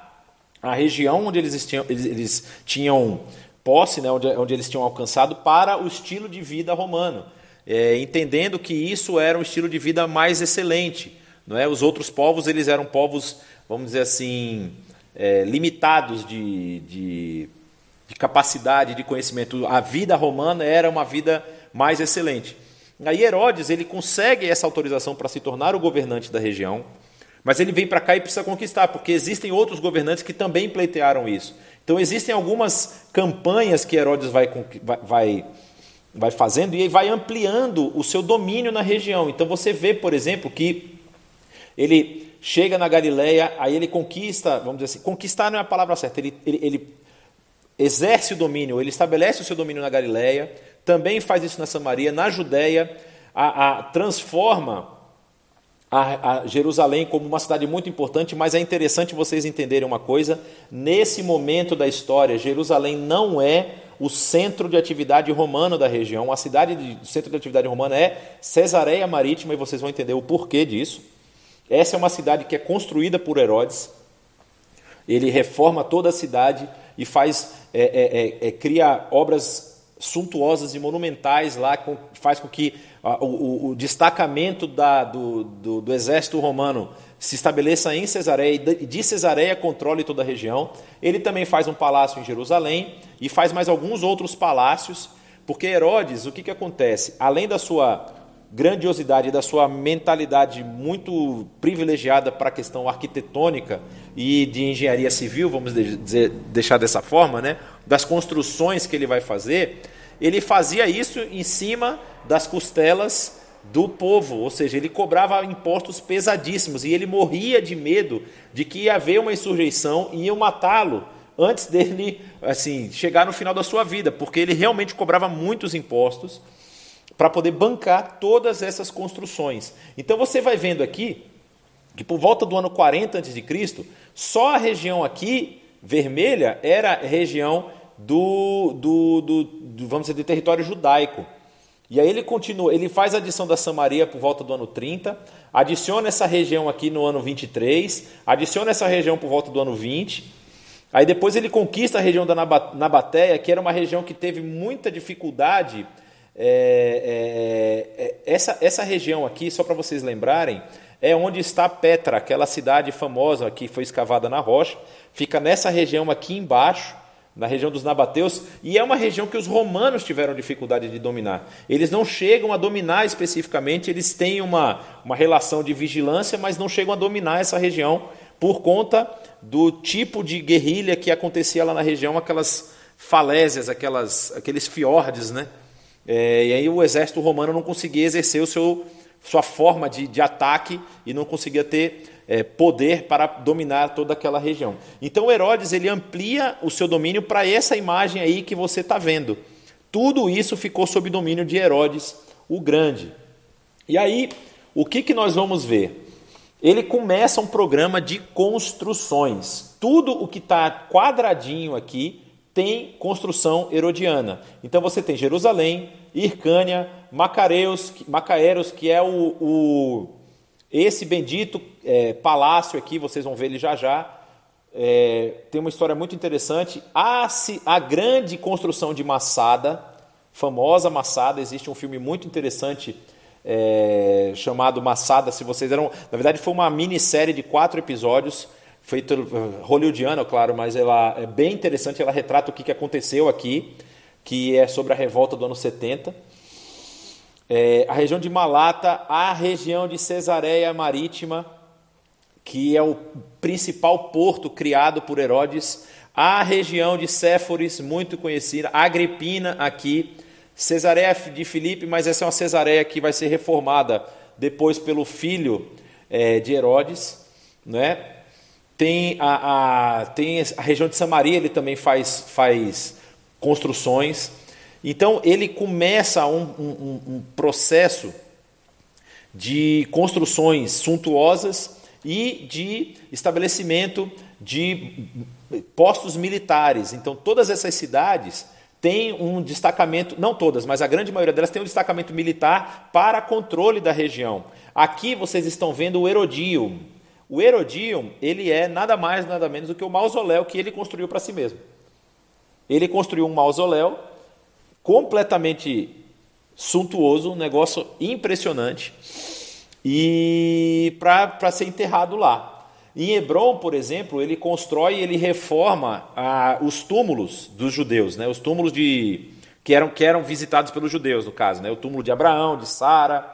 a região onde eles tinham, eles, eles tinham posse, né, onde, onde, eles tinham alcançado, para o estilo de vida romano, é, entendendo que isso era um estilo de vida mais excelente. Não é? Os outros povos eles eram povos, vamos dizer assim, é, limitados de, de, de capacidade, de conhecimento. A vida romana era uma vida mais excelente. Aí Herodes ele consegue essa autorização para se tornar o governante da região, mas ele vem para cá e precisa conquistar, porque existem outros governantes que também pleitearam isso. Então existem algumas campanhas que Herodes vai, vai, vai fazendo e vai ampliando o seu domínio na região. Então você vê, por exemplo, que ele chega na Galileia, aí ele conquista, vamos dizer assim, conquistar não é a palavra certa, ele, ele, ele exerce o domínio, ele estabelece o seu domínio na Galileia, também faz isso na Samaria, na Judéia, a, a, transforma a, a Jerusalém como uma cidade muito importante, mas é interessante vocês entenderem uma coisa: nesse momento da história, Jerusalém não é o centro de atividade romano da região. A cidade de centro de atividade romana é Cesareia Marítima, e vocês vão entender o porquê disso. Essa é uma cidade que é construída por Herodes. Ele reforma toda a cidade e faz, é, é, é, é cria obras suntuosas e monumentais lá, com, faz com que o, o, o, destacamento da, do, do, do, exército romano se estabeleça em Cesareia e de Cesareia controle toda a região. Ele também faz um palácio em Jerusalém e faz mais alguns outros palácios, porque Herodes, o que, que acontece? Além da sua grandiosidade e da sua mentalidade muito privilegiada para a questão arquitetônica e de engenharia civil, vamos deixar dessa forma, né? das construções que ele vai fazer, ele fazia isso em cima das costelas do povo, ou seja, ele cobrava impostos pesadíssimos e ele morria de medo de que ia haver uma insurreição e iam matá-lo antes dele assim chegar no final da sua vida, porque ele realmente cobrava muitos impostos para poder bancar todas essas construções. Então você vai vendo aqui que por volta do ano 40 a.C., só a região aqui vermelha era região do, do, do, do, vamos dizer, do território judaico. E aí ele continua, ele faz a adição da Samaria por volta do ano 30, adiciona essa região aqui no ano 23, adiciona essa região por volta do ano 20, aí depois ele conquista a região da Nabatéia, que era uma região que teve muita dificuldade é, é, é, essa, essa região aqui, só para vocês lembrarem, é onde está Petra, aquela cidade famosa que foi escavada na rocha. Fica nessa região aqui embaixo, na região dos Nabateus, e é uma região que os romanos tiveram dificuldade de dominar. Eles não chegam a dominar especificamente, eles têm uma, uma relação de vigilância, mas não chegam a dominar essa região por conta do tipo de guerrilha que acontecia lá na região, aquelas falésias, aquelas, aqueles fiordes, né? É, e aí o exército romano não conseguia exercer o seu, sua forma de, de ataque e não conseguia ter é, poder para dominar toda aquela região. Então Herodes ele amplia o seu domínio para essa imagem aí que você está vendo. Tudo isso ficou sob domínio de Herodes o Grande. E aí, o que, que nós vamos ver? Ele começa um programa de construções. Tudo o que está quadradinho aqui tem construção herodiana. Então você tem Jerusalém, Ircânia, Macareus, Macaeros, que é o, o esse bendito é, palácio aqui, vocês vão ver ele já já. É, tem uma história muito interessante. A, a grande construção de Massada, famosa Massada, existe um filme muito interessante é, chamado Massada. Se vocês eram, na verdade, foi uma minissérie de quatro episódios feito eh, hollywoodiana, claro, mas ela é bem interessante, ela retrata o que aconteceu aqui, que é sobre a revolta do ano 70. É, a região de Malata, a região de Cesareia Marítima, que é o principal porto criado por Herodes, a região de Séforis, muito conhecida, Agripina aqui, Cesareia de Filipe, mas essa é uma Cesareia que vai ser reformada depois pelo filho é, de Herodes, né? Tem a, a, tem a região de Samaria, ele também faz, faz construções. Então, ele começa um, um, um processo de construções suntuosas e de estabelecimento de postos militares. Então, todas essas cidades têm um destacamento, não todas, mas a grande maioria delas tem um destacamento militar para controle da região. Aqui vocês estão vendo o Herodium, o Herodion, ele é nada mais, nada menos do que o mausoléu que ele construiu para si mesmo. Ele construiu um mausoléu completamente suntuoso, um negócio impressionante, e para ser enterrado lá. Em Hebron, por exemplo, ele constrói, ele reforma ah, os túmulos dos judeus, né? os túmulos de que eram, que eram visitados pelos judeus, no caso, né? o túmulo de Abraão, de Sara,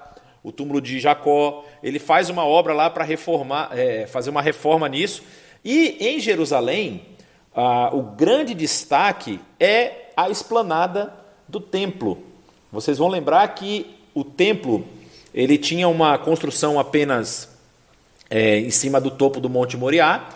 o túmulo de Jacó. Ele faz uma obra lá para reformar, é, fazer uma reforma nisso. E em Jerusalém, ah, o grande destaque é a esplanada do templo. Vocês vão lembrar que o templo ele tinha uma construção apenas é, em cima do topo do Monte Moriá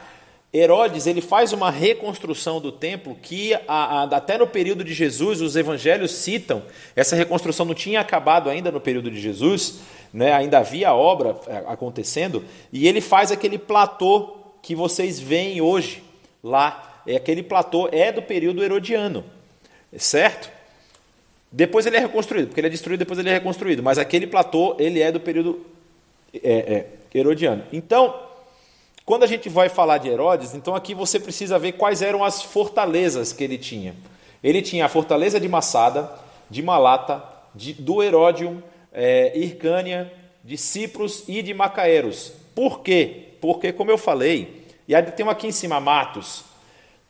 Herodes ele faz uma reconstrução do templo que a, a, até no período de Jesus os evangelhos citam essa reconstrução não tinha acabado ainda no período de Jesus, né? ainda havia obra é, acontecendo e ele faz aquele platô que vocês veem hoje lá, é aquele platô é do período herodiano, certo? Depois ele é reconstruído, porque ele é destruído, depois ele é reconstruído, mas aquele platô ele é do período é, é, herodiano. Então quando a gente vai falar de Herodes, então aqui você precisa ver quais eram as fortalezas que ele tinha. Ele tinha a fortaleza de Massada, de Malata, de, do Heródium, é, Ircânia, de Cipros e de Macaeros. Por quê? Porque, como eu falei, e aí tem aqui em cima, Matos.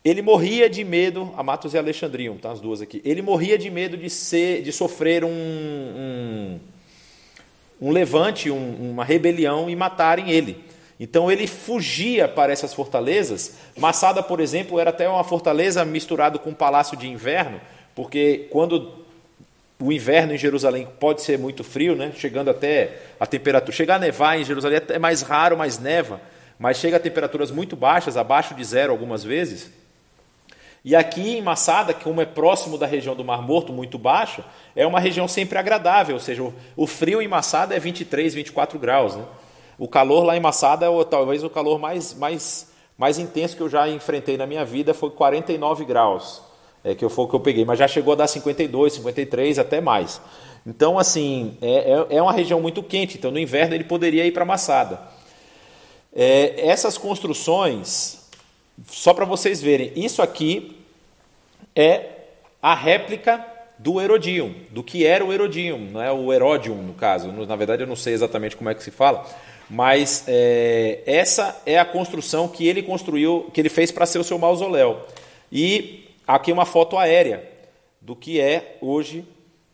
Ele morria de medo, a Matos e Alexandrium, tá as duas aqui. Ele morria de medo de ser, de sofrer um, um, um levante, um, uma rebelião e matarem ele. Então ele fugia para essas fortalezas. Massada, por exemplo, era até uma fortaleza misturado com um palácio de inverno, porque quando o inverno em Jerusalém pode ser muito frio, né? chegando até a temperatura. Chegar a nevar em Jerusalém é mais raro, mais neva, mas chega a temperaturas muito baixas, abaixo de zero algumas vezes. E aqui em Massada, como é próximo da região do Mar Morto, muito baixa, é uma região sempre agradável, ou seja, o frio em Massada é 23, 24 graus. Né? O calor lá em Massada é talvez o calor mais, mais, mais intenso que eu já enfrentei na minha vida, foi 49 graus, é, que foi o que eu peguei, mas já chegou a dar 52, 53, até mais. Então, assim, é, é, é uma região muito quente, então no inverno ele poderia ir para Massada. É, essas construções, só para vocês verem, isso aqui é a réplica do Herodium, do que era o Herodium, não é o Herodium no caso. Na verdade, eu não sei exatamente como é que se fala, mas é, essa é a construção que ele construiu, que ele fez para ser o seu mausoléu. E aqui uma foto aérea do que é hoje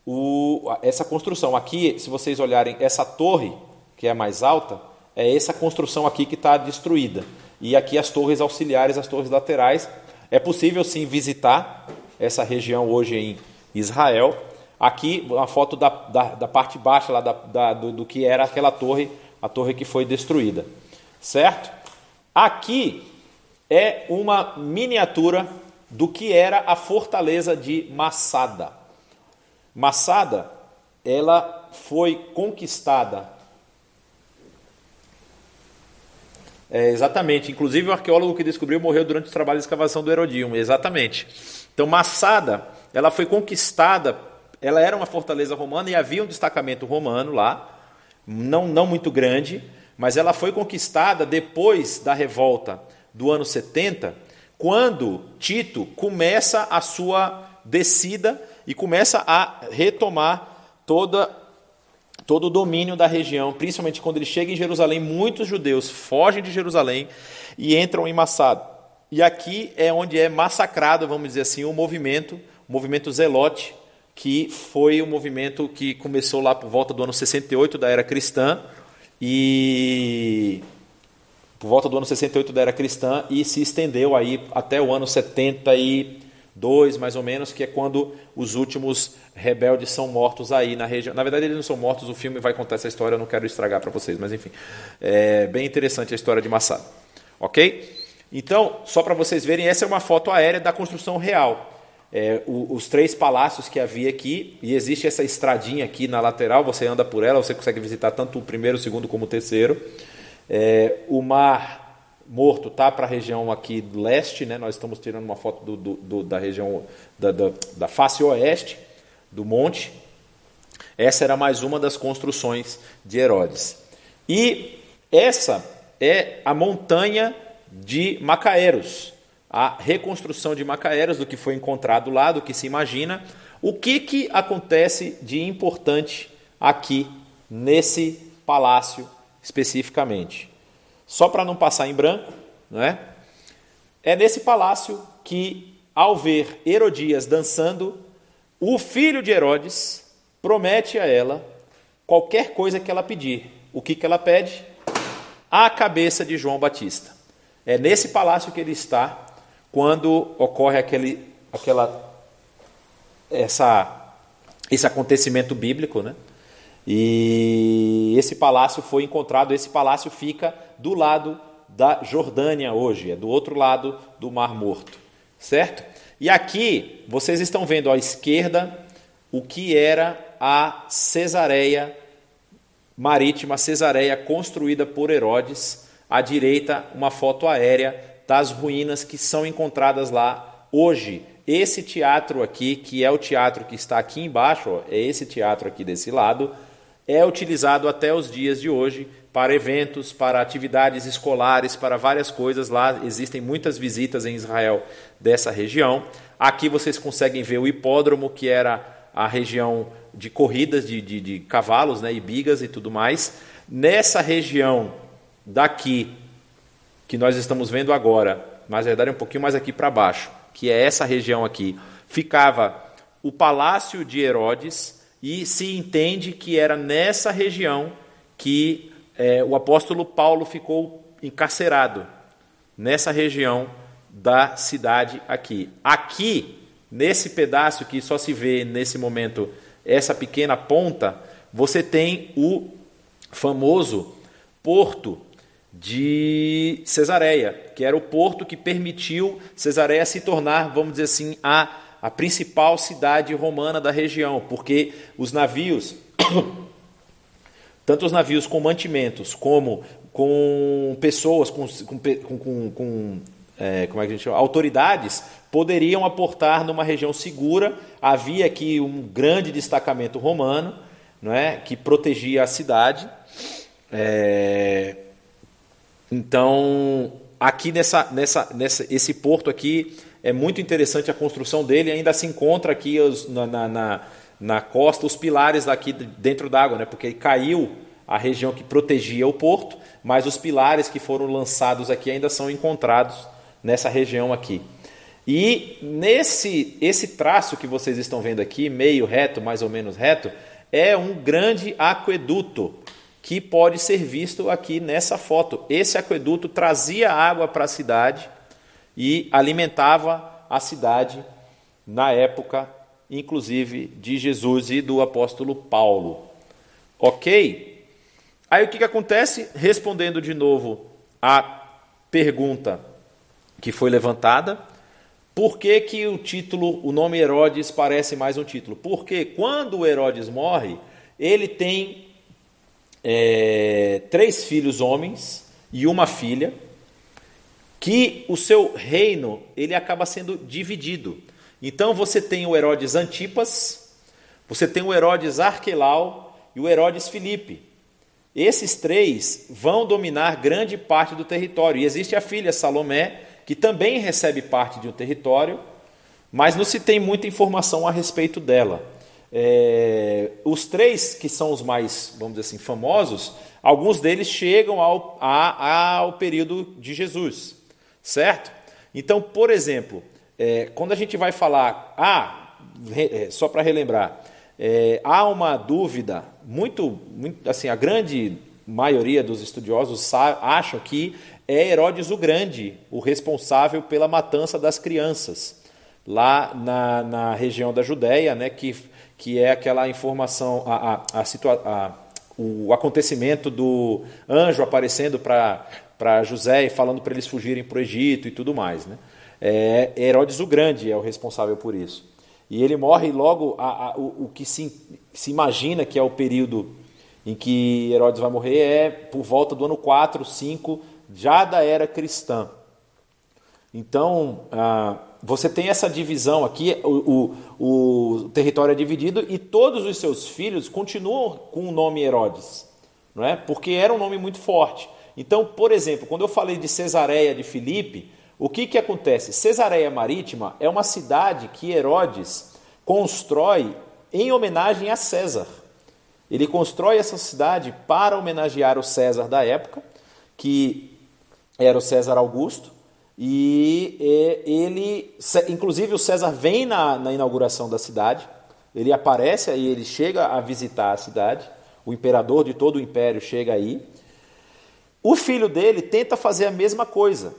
o, essa construção. Aqui, se vocês olharem, essa torre, que é mais alta, é essa construção aqui que está destruída. E aqui as torres auxiliares, as torres laterais. É possível sim visitar essa região hoje em Israel. Aqui, uma foto da, da, da parte baixa lá da, da do, do que era aquela torre a torre que foi destruída. Certo? Aqui é uma miniatura do que era a fortaleza de Massada. Massada, ela foi conquistada. É, exatamente. Inclusive o arqueólogo que descobriu morreu durante os trabalhos de escavação do Herodium. Exatamente. Então Massada, ela foi conquistada. Ela era uma fortaleza romana e havia um destacamento romano lá não, não muito grande, mas ela foi conquistada depois da revolta do ano 70, quando Tito começa a sua descida e começa a retomar toda, todo o domínio da região, principalmente quando ele chega em Jerusalém, muitos judeus fogem de Jerusalém e entram em Massado. E aqui é onde é massacrado, vamos dizer assim, o movimento, o movimento zelote, que foi o movimento que começou lá por volta do ano 68 da era cristã e por volta do ano 68 da era cristã e se estendeu aí até o ano 72 mais ou menos, que é quando os últimos rebeldes são mortos aí na região. Na verdade eles não são mortos, o filme vai contar essa história, eu não quero estragar para vocês, mas enfim, é bem interessante a história de Massado, ok? Então, só para vocês verem, essa é uma foto aérea da construção real é, o, os três palácios que havia aqui, e existe essa estradinha aqui na lateral, você anda por ela, você consegue visitar tanto o primeiro, o segundo como o terceiro. É, o mar morto está para a região aqui leste, né? nós estamos tirando uma foto do, do, do, da região da, da, da face oeste do monte. Essa era mais uma das construções de Herodes. E essa é a montanha de Macaeros a reconstrução de Macaeras, do que foi encontrado lá, do que se imagina. O que, que acontece de importante aqui nesse palácio especificamente? Só para não passar em branco, não é? É nesse palácio que, ao ver Herodias dançando, o filho de Herodes promete a ela qualquer coisa que ela pedir. O que, que ela pede? A cabeça de João Batista. É nesse palácio que ele está quando ocorre aquele, aquela, essa, esse acontecimento bíblico, né? E esse palácio foi encontrado, esse palácio fica do lado da Jordânia hoje, é do outro lado do Mar Morto, certo? E aqui vocês estão vendo à esquerda o que era a Cesareia marítima, Cesareia construída por Herodes, à direita uma foto aérea das ruínas que são encontradas lá hoje. Esse teatro aqui, que é o teatro que está aqui embaixo, ó, é esse teatro aqui desse lado, é utilizado até os dias de hoje para eventos, para atividades escolares, para várias coisas. Lá existem muitas visitas em Israel dessa região. Aqui vocês conseguem ver o hipódromo, que era a região de corridas de, de, de cavalos né, e bigas e tudo mais. Nessa região daqui, que nós estamos vendo agora, mas na verdade é um pouquinho mais aqui para baixo, que é essa região aqui, ficava o palácio de Herodes e se entende que era nessa região que é, o apóstolo Paulo ficou encarcerado, nessa região da cidade aqui. Aqui, nesse pedaço que só se vê nesse momento essa pequena ponta, você tem o famoso porto de Cesareia, que era o porto que permitiu Cesareia se tornar, vamos dizer assim, a, a principal cidade romana da região, porque os navios, tanto os navios com mantimentos como com pessoas, com, com, com, com é, como é que a gente chama? autoridades, poderiam aportar numa região segura. Havia aqui um grande destacamento romano, não é, que protegia a cidade. É, então, aqui nessa, nessa, nessa, esse porto aqui é muito interessante a construção dele. Ainda se encontra aqui os, na, na, na, na costa os pilares daqui dentro d'água, né? Porque caiu a região que protegia o porto, mas os pilares que foram lançados aqui ainda são encontrados nessa região aqui. E nesse esse traço que vocês estão vendo aqui, meio reto, mais ou menos reto, é um grande aqueduto que pode ser visto aqui nessa foto. Esse aqueduto trazia água para a cidade e alimentava a cidade na época, inclusive, de Jesus e do apóstolo Paulo. Ok? Aí o que, que acontece? Respondendo de novo a pergunta que foi levantada, por que, que o título, o nome Herodes parece mais um título? Porque quando Herodes morre, ele tem é, três filhos homens e uma filha, que o seu reino ele acaba sendo dividido. Então você tem o Herodes Antipas, você tem o Herodes Arquelau e o Herodes Filipe. Esses três vão dominar grande parte do território. E existe a filha Salomé, que também recebe parte de um território, mas não se tem muita informação a respeito dela. É, os três que são os mais, vamos dizer assim, famosos, alguns deles chegam ao, a, ao período de Jesus, certo? Então, por exemplo, é, quando a gente vai falar, ah, é, só para relembrar, é, há uma dúvida muito, muito, assim, a grande maioria dos estudiosos acham que é Herodes o Grande o responsável pela matança das crianças lá na, na região da Judéia, né, que que é aquela informação, a, a, a, situa a o acontecimento do anjo aparecendo para José e falando para eles fugirem para o Egito e tudo mais. Né? É, Herodes o Grande é o responsável por isso. E ele morre logo, a, a, o, o, que se, se imagina que é o período em que Herodes vai morrer é por volta do ano 4, 5, já da era cristã. Então, ah, você tem essa divisão aqui, o, o, o, território é dividido e todos os seus filhos continuam com o nome Herodes, não é? Porque era um nome muito forte. Então, por exemplo, quando eu falei de Cesareia de Filipe, o que, que acontece? Cesareia Marítima é uma cidade que Herodes constrói em homenagem a César. Ele constrói essa cidade para homenagear o César da época, que era o César Augusto, e ele, inclusive o César vem na, na inauguração da cidade, ele aparece aí, ele chega a visitar a cidade, o imperador de todo o império chega aí. O filho dele tenta fazer a mesma coisa.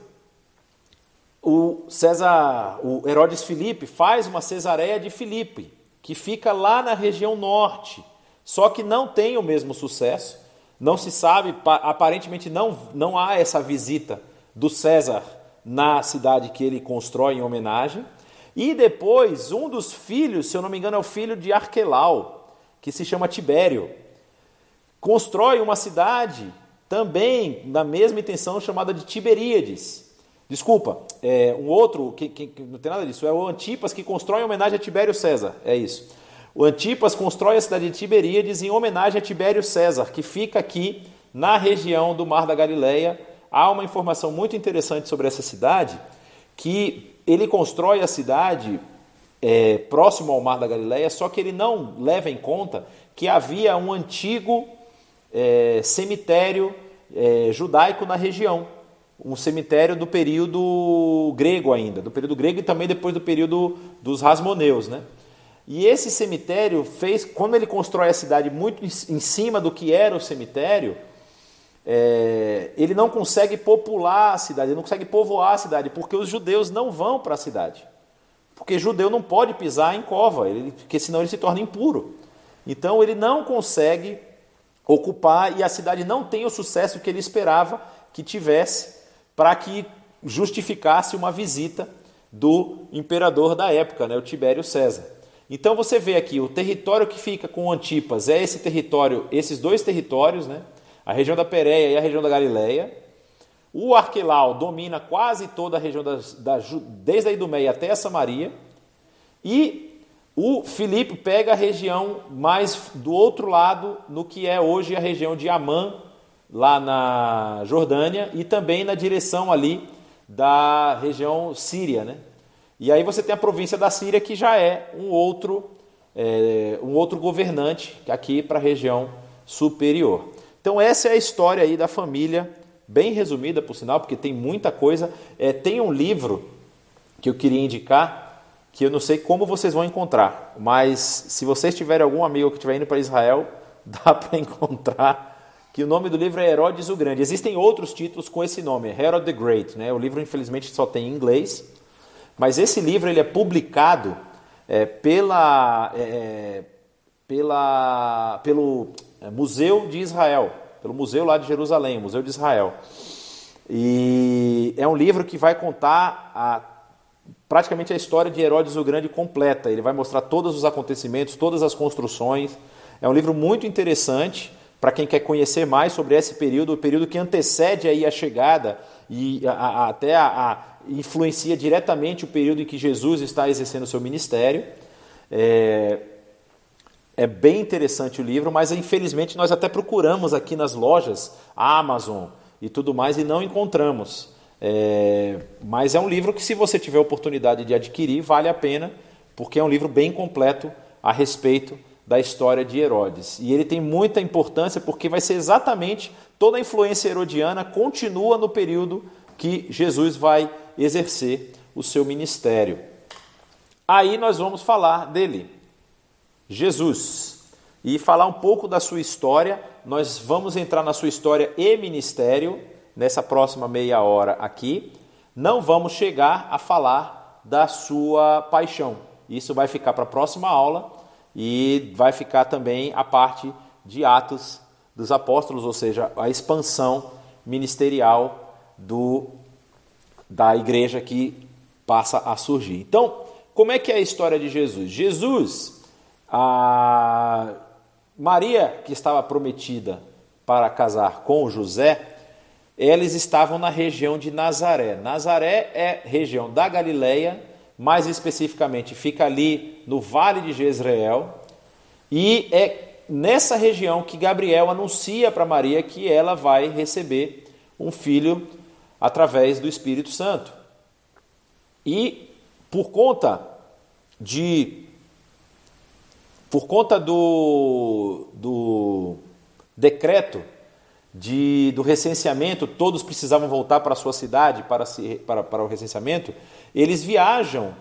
O César, o Herodes Filipe faz uma cesareia de Filipe, que fica lá na região norte, só que não tem o mesmo sucesso. Não se sabe, aparentemente não, não há essa visita do César na cidade que ele constrói em homenagem. E depois, um dos filhos, se eu não me engano, é o filho de Arquelau, que se chama Tibério, constrói uma cidade também na mesma intenção chamada de Tiberíades. Desculpa, é um outro, que, que, que, não tem nada disso, é o Antipas que constrói em homenagem a Tibério César, é isso. O Antipas constrói a cidade de Tiberíades em homenagem a Tibério César, que fica aqui na região do Mar da Galileia. Há uma informação muito interessante sobre essa cidade, que ele constrói a cidade é, próximo ao Mar da Galileia, só que ele não leva em conta que havia um antigo é, cemitério é, judaico na região. Um cemitério do período grego ainda, do período grego e também depois do período dos Rasmoneus, né? E esse cemitério fez, quando ele constrói a cidade muito em cima do que era o cemitério, é, ele não consegue popular a cidade, ele não consegue povoar a cidade, porque os judeus não vão para a cidade. Porque judeu não pode pisar em cova, ele, porque senão ele se torna impuro. Então ele não consegue ocupar e a cidade não tem o sucesso que ele esperava que tivesse para que justificasse uma visita do imperador da época, né, o Tibério César. Então você vê aqui o território que fica com Antipas é esse território, esses dois territórios, né, a região da Pérea e a região da Galileia. O Arquelau domina quase toda a região da, da, desde a Idumeia até a Samaria. E o Filipe pega a região mais do outro lado, no que é hoje a região de Amã, lá na Jordânia, e também na direção ali da região síria. Né? E aí você tem a província da Síria, que já é um outro, é, um outro governante aqui para a região superior. Então essa é a história aí da família, bem resumida por sinal, porque tem muita coisa. É, tem um livro que eu queria indicar, que eu não sei como vocês vão encontrar, mas se vocês tiverem algum amigo que estiver indo para Israel, dá para encontrar. Que o nome do livro é Herodes o Grande. Existem outros títulos com esse nome, Herod the Great. Né? O livro, infelizmente, só tem em inglês, mas esse livro ele é publicado é, pela, é, pela, pelo é, Museu de Israel, pelo Museu lá de Jerusalém, Museu de Israel. E é um livro que vai contar a praticamente a história de Herodes o Grande completa. Ele vai mostrar todos os acontecimentos, todas as construções. É um livro muito interessante para quem quer conhecer mais sobre esse período, o período que antecede aí a chegada e a, a, até a, influencia diretamente o período em que Jesus está exercendo o seu ministério. É, é bem interessante o livro, mas infelizmente nós até procuramos aqui nas lojas, Amazon e tudo mais, e não encontramos. É, mas é um livro que, se você tiver oportunidade de adquirir, vale a pena, porque é um livro bem completo a respeito da história de Herodes. E ele tem muita importância porque vai ser exatamente toda a influência herodiana continua no período que Jesus vai exercer o seu ministério. Aí nós vamos falar dele, Jesus, e falar um pouco da sua história. Nós vamos entrar na sua história e ministério nessa próxima meia hora aqui, não vamos chegar a falar da sua paixão. Isso vai ficar para a próxima aula e vai ficar também a parte de Atos dos Apóstolos, ou seja, a expansão ministerial do, da igreja que passa a surgir. Então, como é que é a história de Jesus? Jesus, a Maria, que estava prometida para casar com José, eles estavam na região de Nazaré. Nazaré é região da Galileia, mais especificamente fica ali no vale de Jezreel, e é nessa região que Gabriel anuncia para Maria que ela vai receber um filho através do Espírito Santo. E por conta de por conta do, do decreto de, do recenseamento, todos precisavam voltar para a sua cidade para, se, para, para o recenseamento, eles viajam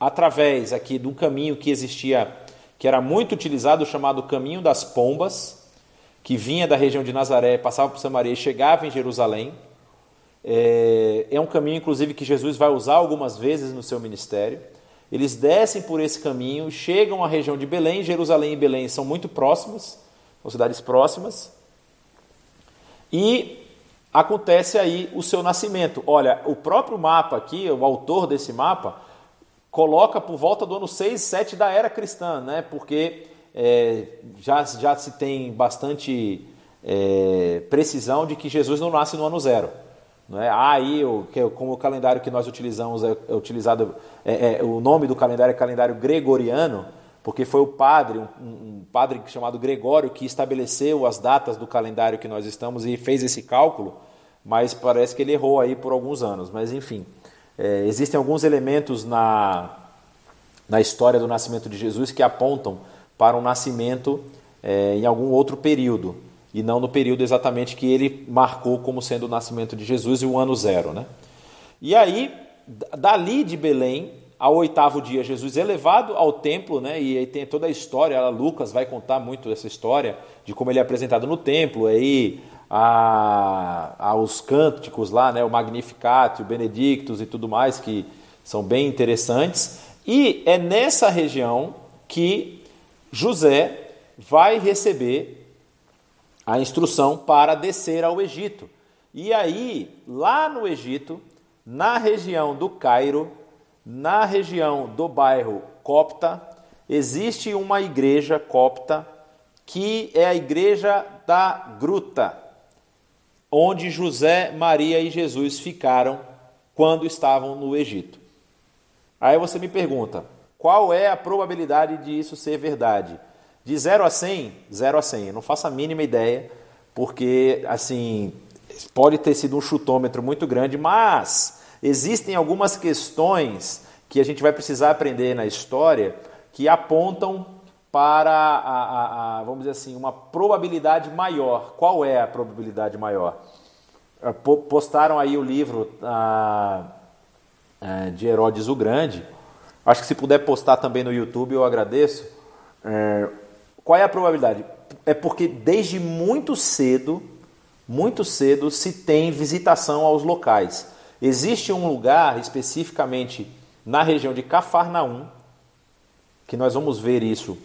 através aqui de um caminho que existia, que era muito utilizado, chamado Caminho das Pombas, que vinha da região de Nazaré, passava por Samaria e chegava em Jerusalém. É, é um caminho, inclusive, que Jesus vai usar algumas vezes no seu ministério. Eles descem por esse caminho, chegam à região de Belém. Jerusalém e Belém são muito próximas, são cidades próximas. E acontece aí o seu nascimento. Olha, o próprio mapa aqui, o autor desse mapa, coloca por volta do ano 6, 7 da era cristã, né? Porque é, já, já se tem bastante é, precisão de que Jesus não nasce no ano zero. Não é? Ah, aí, o, como o calendário que nós utilizamos é, é utilizado, é, é, o nome do calendário é calendário gregoriano, porque foi o padre, um, um, padre chamado Gregório, que estabeleceu as datas do calendário que nós estamos e fez esse cálculo, mas parece que ele errou aí por alguns anos. Mas enfim, é, existem alguns elementos na, na história do nascimento de Jesus que apontam para um nascimento é, em algum outro período e não no período exatamente que ele marcou como sendo o nascimento de Jesus e o ano zero. Né? E aí, dali de Belém, ao oitavo dia, Jesus é levado ao templo, né? e aí tem toda a história, Lucas vai contar muito dessa história, de como ele é apresentado no templo, aí a, aos cânticos lá, né? o Magnificat, o Benedictus e tudo mais, que são bem interessantes. E é nessa região que José vai receber a instrução para descer ao Egito. E aí, lá no Egito, na região do Cairo, na região do bairro Copta, existe uma igreja copta que é a igreja da Gruta, onde José, Maria e Jesus ficaram quando estavam no Egito. Aí você me pergunta, qual é a probabilidade de isso ser verdade? De 0 a 100, 0 a 100. Eu não faço a mínima ideia, porque assim, pode ter sido um chutômetro muito grande, mas existem algumas questões que a gente vai precisar aprender na história que apontam para a, a, a, vamos dizer assim, uma probabilidade maior. Qual é a probabilidade maior? É, postaram aí o livro a, a, de Herodes o Grande. Acho que se puder postar também no YouTube, eu agradeço. É, qual é a probabilidade? É porque desde muito cedo, muito cedo se tem visitação aos locais. Existe um lugar especificamente na região de Cafarnaum, que nós vamos ver isso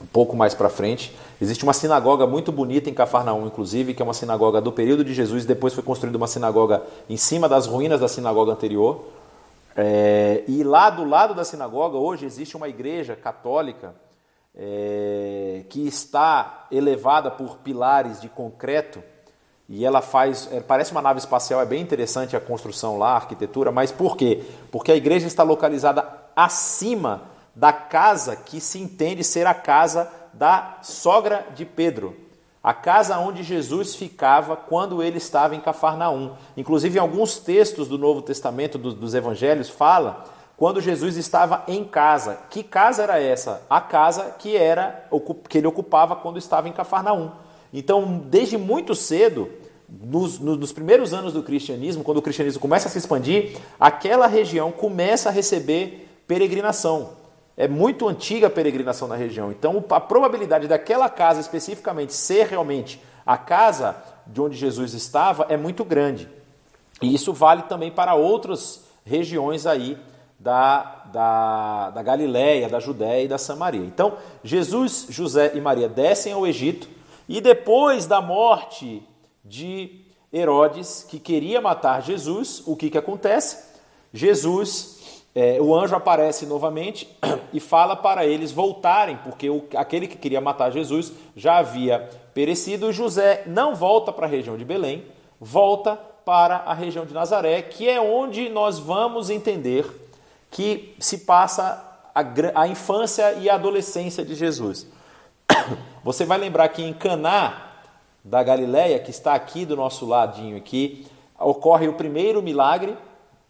um pouco mais para frente. Existe uma sinagoga muito bonita em Cafarnaum, inclusive, que é uma sinagoga do período de Jesus. Depois foi construída uma sinagoga em cima das ruínas da sinagoga anterior. É, e lá do lado da sinagoga, hoje, existe uma igreja católica é, que está elevada por pilares de concreto e ela faz, é, parece uma nave espacial, é bem interessante a construção lá, a arquitetura, mas por quê? Porque a igreja está localizada acima da casa que se entende ser a casa da sogra de Pedro, a casa onde Jesus ficava quando ele estava em Cafarnaum. Inclusive, em alguns textos do Novo Testamento, dos, dos evangelhos, fala quando Jesus estava em casa. Que casa era essa? A casa que era que ele ocupava quando estava em Cafarnaum. Então, desde muito cedo, nos, nos, primeiros anos do cristianismo, quando o cristianismo começa a se expandir, aquela região começa a receber peregrinação. É muito antiga a peregrinação na região. Então, a probabilidade daquela casa especificamente ser realmente a casa de onde Jesus estava é muito grande. E isso vale também para outras regiões aí da, da, da Galiléia, da Judéia e da Samaria. Então, Jesus, José e Maria descem ao Egito e depois da morte de Herodes, que queria matar Jesus, o que, que acontece? Jesus, é, o anjo aparece novamente e fala para eles voltarem, porque o, aquele que queria matar Jesus já havia perecido. José não volta para a região de Belém, volta para a região de Nazaré, que é onde nós vamos entender que se passa a, a infância e a adolescência de Jesus. Você vai lembrar que em Caná da Galileia, que está aqui do nosso ladinho aqui, ocorre o primeiro milagre,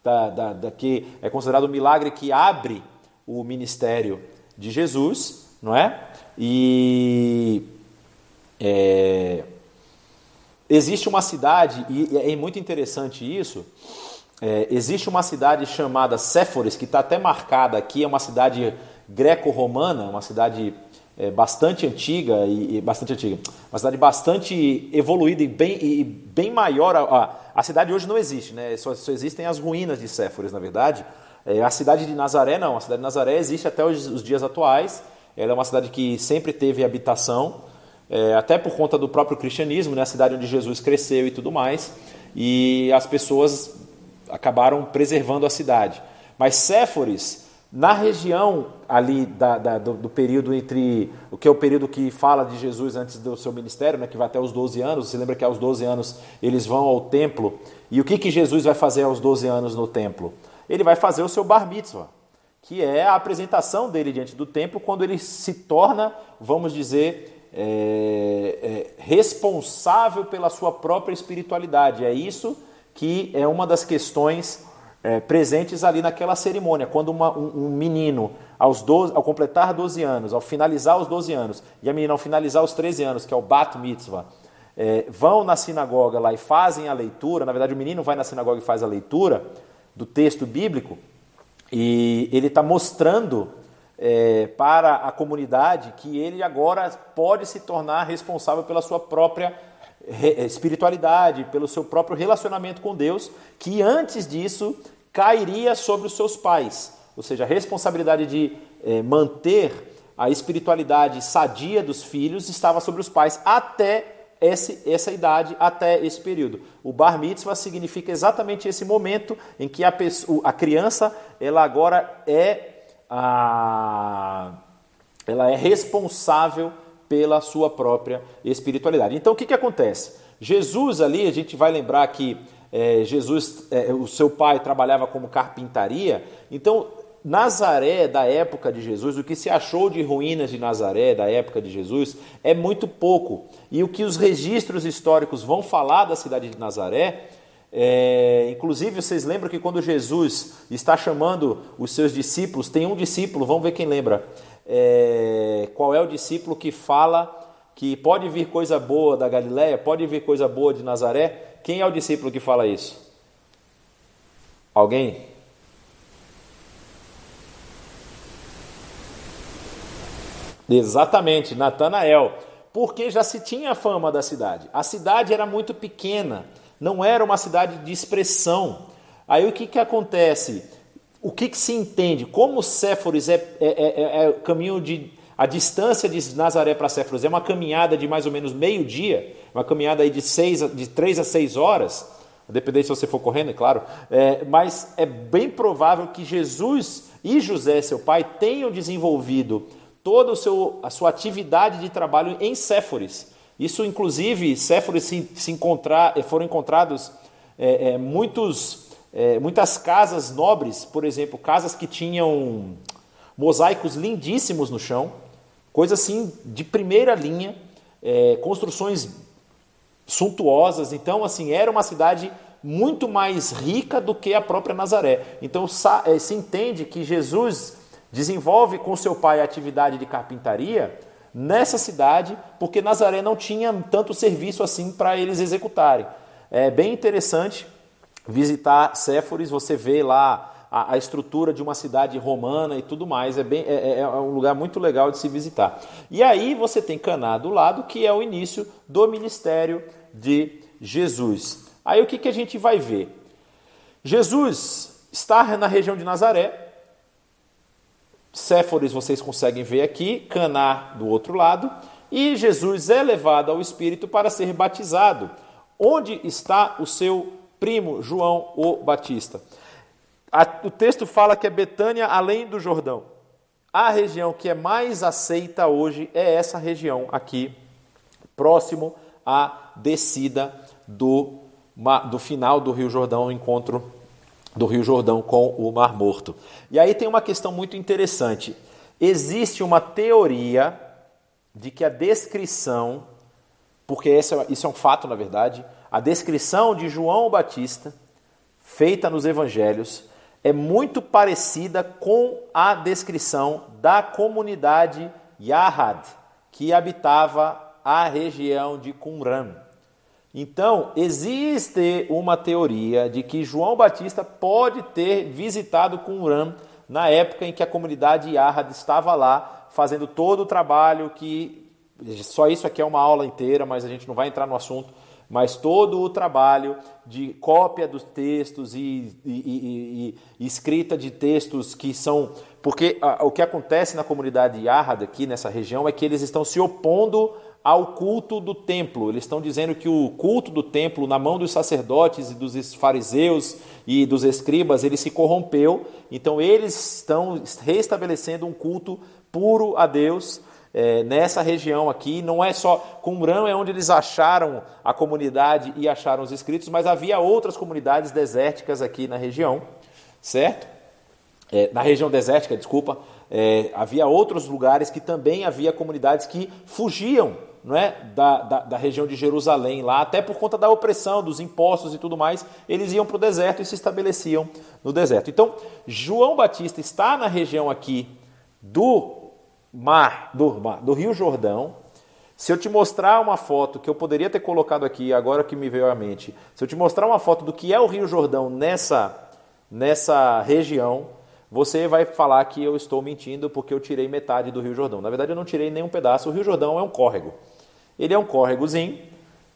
da, da, da, que é considerado o milagre que abre o ministério de Jesus, não é? E é, existe uma cidade, e é muito interessante isso, é, existe uma cidade chamada Séforis, que está até marcada aqui, é uma cidade greco-romana, uma cidade é, bastante antiga e, e, bastante antiga, uma cidade bastante evoluída e bem, e bem maior. A, a, cidade hoje não existe, né? Só, só existem as ruínas de Séforis, na verdade. É, a cidade de Nazaré não, a cidade de Nazaré existe até os, os dias atuais. Ela é uma cidade que sempre teve habitação é, até por conta do próprio cristianismo, né, a cidade onde Jesus cresceu e tudo mais, e as pessoas acabaram preservando a cidade. Mas Séforis, na região ali da, da, do, do, período entre o que é o período que fala de Jesus antes do seu ministério, né, que vai até os 12 anos, você lembra que aos 12 anos eles vão ao templo, e o que, que Jesus vai fazer aos 12 anos no templo? Ele vai fazer o seu bar mitzvah, que é a apresentação dele diante do templo quando ele se torna, vamos dizer, é, é, responsável pela sua própria espiritualidade. É isso que é uma das questões é, presentes ali naquela cerimônia. Quando uma, um, um, menino, aos 12, ao completar 12 anos, ao finalizar os 12 anos, e a menina ao finalizar os 13 anos, que é o Bat Mitzvah, é, vão na sinagoga lá e fazem a leitura, na verdade o menino vai na sinagoga e faz a leitura do texto bíblico, e ele está mostrando é, para a comunidade que ele agora pode se tornar responsável pela sua própria espiritualidade, pelo seu próprio relacionamento com Deus, que antes disso cairia sobre os seus pais. Ou seja, a responsabilidade de é, manter a espiritualidade sadia dos filhos estava sobre os pais até esse, essa idade, até esse período. O bar mitzvah significa exatamente esse momento em que a, pessoa, a criança ela agora é a, ela é responsável pela sua própria espiritualidade. Então o que, que acontece? Jesus ali, a gente vai lembrar que é, Jesus, é, o seu pai trabalhava como carpintaria, então Nazaré da época de Jesus, o que se achou de ruínas de Nazaré da época de Jesus é muito pouco. E o que os registros históricos vão falar da cidade de Nazaré, é, inclusive vocês lembram que quando Jesus está chamando os seus discípulos, tem um discípulo, vamos ver quem lembra, é, qual é o discípulo que fala que pode vir coisa boa da Galiléia, pode vir coisa boa de Nazaré? Quem é o discípulo que fala isso? Alguém? Exatamente, Natanael. Porque já se tinha fama da cidade. A cidade era muito pequena, não era uma cidade de expressão. Aí o que, que acontece? O que, que se entende? Como Séforis é, é, é, é caminho de. A distância de Nazaré para Séforis é uma caminhada de mais ou menos meio dia, uma caminhada aí de, seis, de três a seis horas, dependendo se você for correndo, é claro. É, mas é bem provável que Jesus e José, seu pai, tenham desenvolvido toda o seu, a sua atividade de trabalho em Séforis. Isso, inclusive, Séforis se, se encontrar, foram encontrados é, é, muitos é, muitas casas nobres, por exemplo, casas que tinham mosaicos lindíssimos no chão, coisas assim de primeira linha, é, construções suntuosas. Então, assim, era uma cidade muito mais rica do que a própria Nazaré. Então, é, se entende que Jesus desenvolve com seu pai a atividade de carpintaria nessa cidade, porque Nazaré não tinha tanto serviço assim para eles executarem. É bem interessante visitar Séforis, você vê lá a, a, estrutura de uma cidade romana e tudo mais. É, bem, é, é, é, um lugar muito legal de se visitar. E aí você tem Caná do lado, que é o início do ministério de Jesus. Aí o que, que a gente vai ver? Jesus está na região de Nazaré. Séforis vocês conseguem ver aqui, Caná do outro lado, e Jesus é levado ao Espírito para ser batizado. Onde está o seu primo João o Batista. O texto fala que é Betânia além do Jordão. A região que é mais aceita hoje é essa região aqui, próximo à descida do, do final do Rio Jordão, o encontro do Rio Jordão com o Mar Morto. E aí tem uma questão muito interessante. Existe uma teoria de que a descrição, porque isso é um fato na verdade, a descrição de João Batista, feita nos evangelhos, é muito parecida com a descrição da comunidade Yahad, que habitava a região de Qumran. Então, existe uma teoria de que João Batista pode ter visitado Qumran na época em que a comunidade Yahad estava lá, fazendo todo o trabalho que. Só isso aqui é uma aula inteira, mas a gente não vai entrar no assunto mas todo o trabalho de cópia dos textos e, e, e, e escrita de textos que são. Porque a, o que acontece na comunidade Yahad aqui nessa região é que eles estão se opondo ao culto do templo. Eles estão dizendo que o culto do templo, na mão dos sacerdotes e dos fariseus e dos escribas, ele se corrompeu. Então eles estão restabelecendo um culto puro a Deus é, nessa região aqui. Não é só Qumran é onde eles acharam a comunidade e acharam os escritos, mas havia outras comunidades desérticas aqui na região, certo? É, na região desértica, desculpa, é, havia outros lugares que também havia comunidades que fugiam não é, da, da, da, região de Jerusalém lá, até por conta da opressão, dos impostos e tudo mais, eles iam para o deserto e se estabeleciam no deserto. Então, João Batista está na região aqui do mar, do, mar, do Rio Jordão. Se eu te mostrar uma foto que eu poderia ter colocado aqui, agora que me veio à mente, se eu te mostrar uma foto do que é o Rio Jordão nessa, nessa região, você vai falar que eu estou mentindo porque eu tirei metade do Rio Jordão. Na verdade, eu não tirei nenhum pedaço. O Rio Jordão é um córrego. Ele é um córregozinho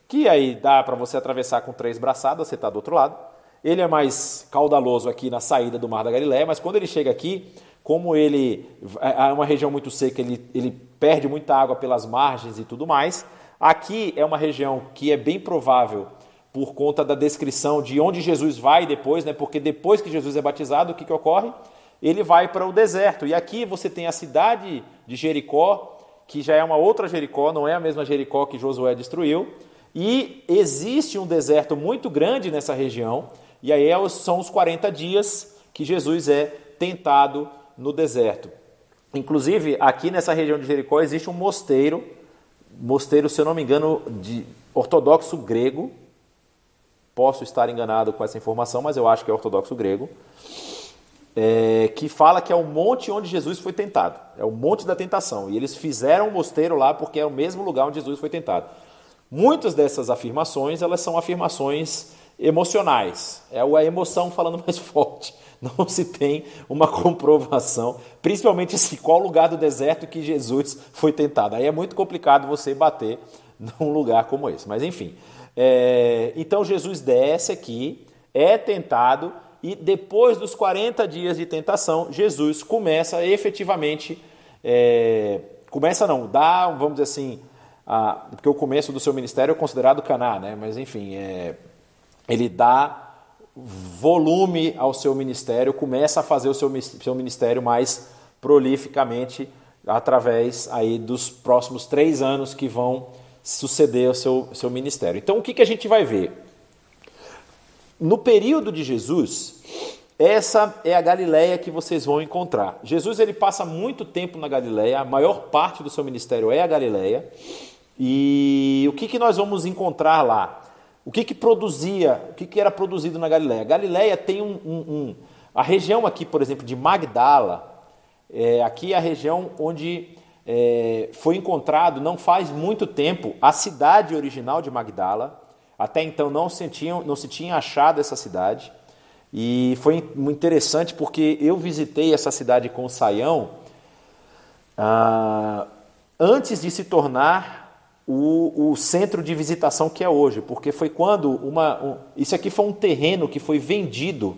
que aí dá para você atravessar com três braçadas, você está do outro lado. Ele é mais caudaloso aqui na saída do Mar da Galileia, mas quando ele chega aqui, como ele é, é uma região muito seca, ele, ele perde muita água pelas margens e tudo mais. Aqui é uma região que é bem provável por conta da descrição de onde Jesus vai depois, né? Porque depois que Jesus é batizado, o que, que ocorre? Ele vai para o deserto. E aqui você tem a cidade de Jericó, que já é uma outra Jericó, não é a mesma Jericó que Josué destruiu. E existe um deserto muito grande nessa região, e aí é são os 40 dias que Jesus é tentado no deserto. Inclusive, aqui nessa região de Jericó existe um mosteiro, mosteiro, se eu não me engano, de ortodoxo grego. Posso estar enganado com essa informação, mas eu acho que é ortodoxo grego é, que fala que é o monte onde Jesus foi tentado. É o monte da tentação. E eles fizeram um mosteiro lá porque é o mesmo lugar onde Jesus foi tentado. Muitas dessas afirmações, elas são afirmações emocionais. É a emoção falando mais forte. Não se tem uma comprovação, principalmente assim, qual lugar do deserto que Jesus foi tentado. Aí é muito complicado você bater num lugar como esse. Mas enfim. É, então Jesus desce aqui, é tentado e depois dos 40 dias de tentação, Jesus começa efetivamente, é, começa não, dá, vamos dizer assim, a, porque o começo do seu ministério é considerado caná, né? mas enfim, é, ele dá volume ao seu ministério, começa a fazer o seu, seu ministério mais prolificamente através aí dos próximos três anos que vão suceder ao seu, seu ministério. Então, o que, que a gente vai ver? No período de Jesus, essa é a Galileia que vocês vão encontrar. Jesus ele passa muito tempo na Galileia, a maior parte do seu ministério é a Galileia. E o que, que nós vamos encontrar lá? O que, que produzia, o que, que era produzido na Galileia? Galileia tem um, um, um a região aqui, por exemplo, de Magdala, é, aqui é a região onde é, foi encontrado, não faz muito tempo, a cidade original de Magdala. Até então não se tinha, não se tinha achado essa cidade. E foi muito interessante porque eu visitei essa cidade com Saião ah, antes de se tornar o, o, centro de visitação que é hoje, porque foi quando uma. Um, isso aqui foi um terreno que foi vendido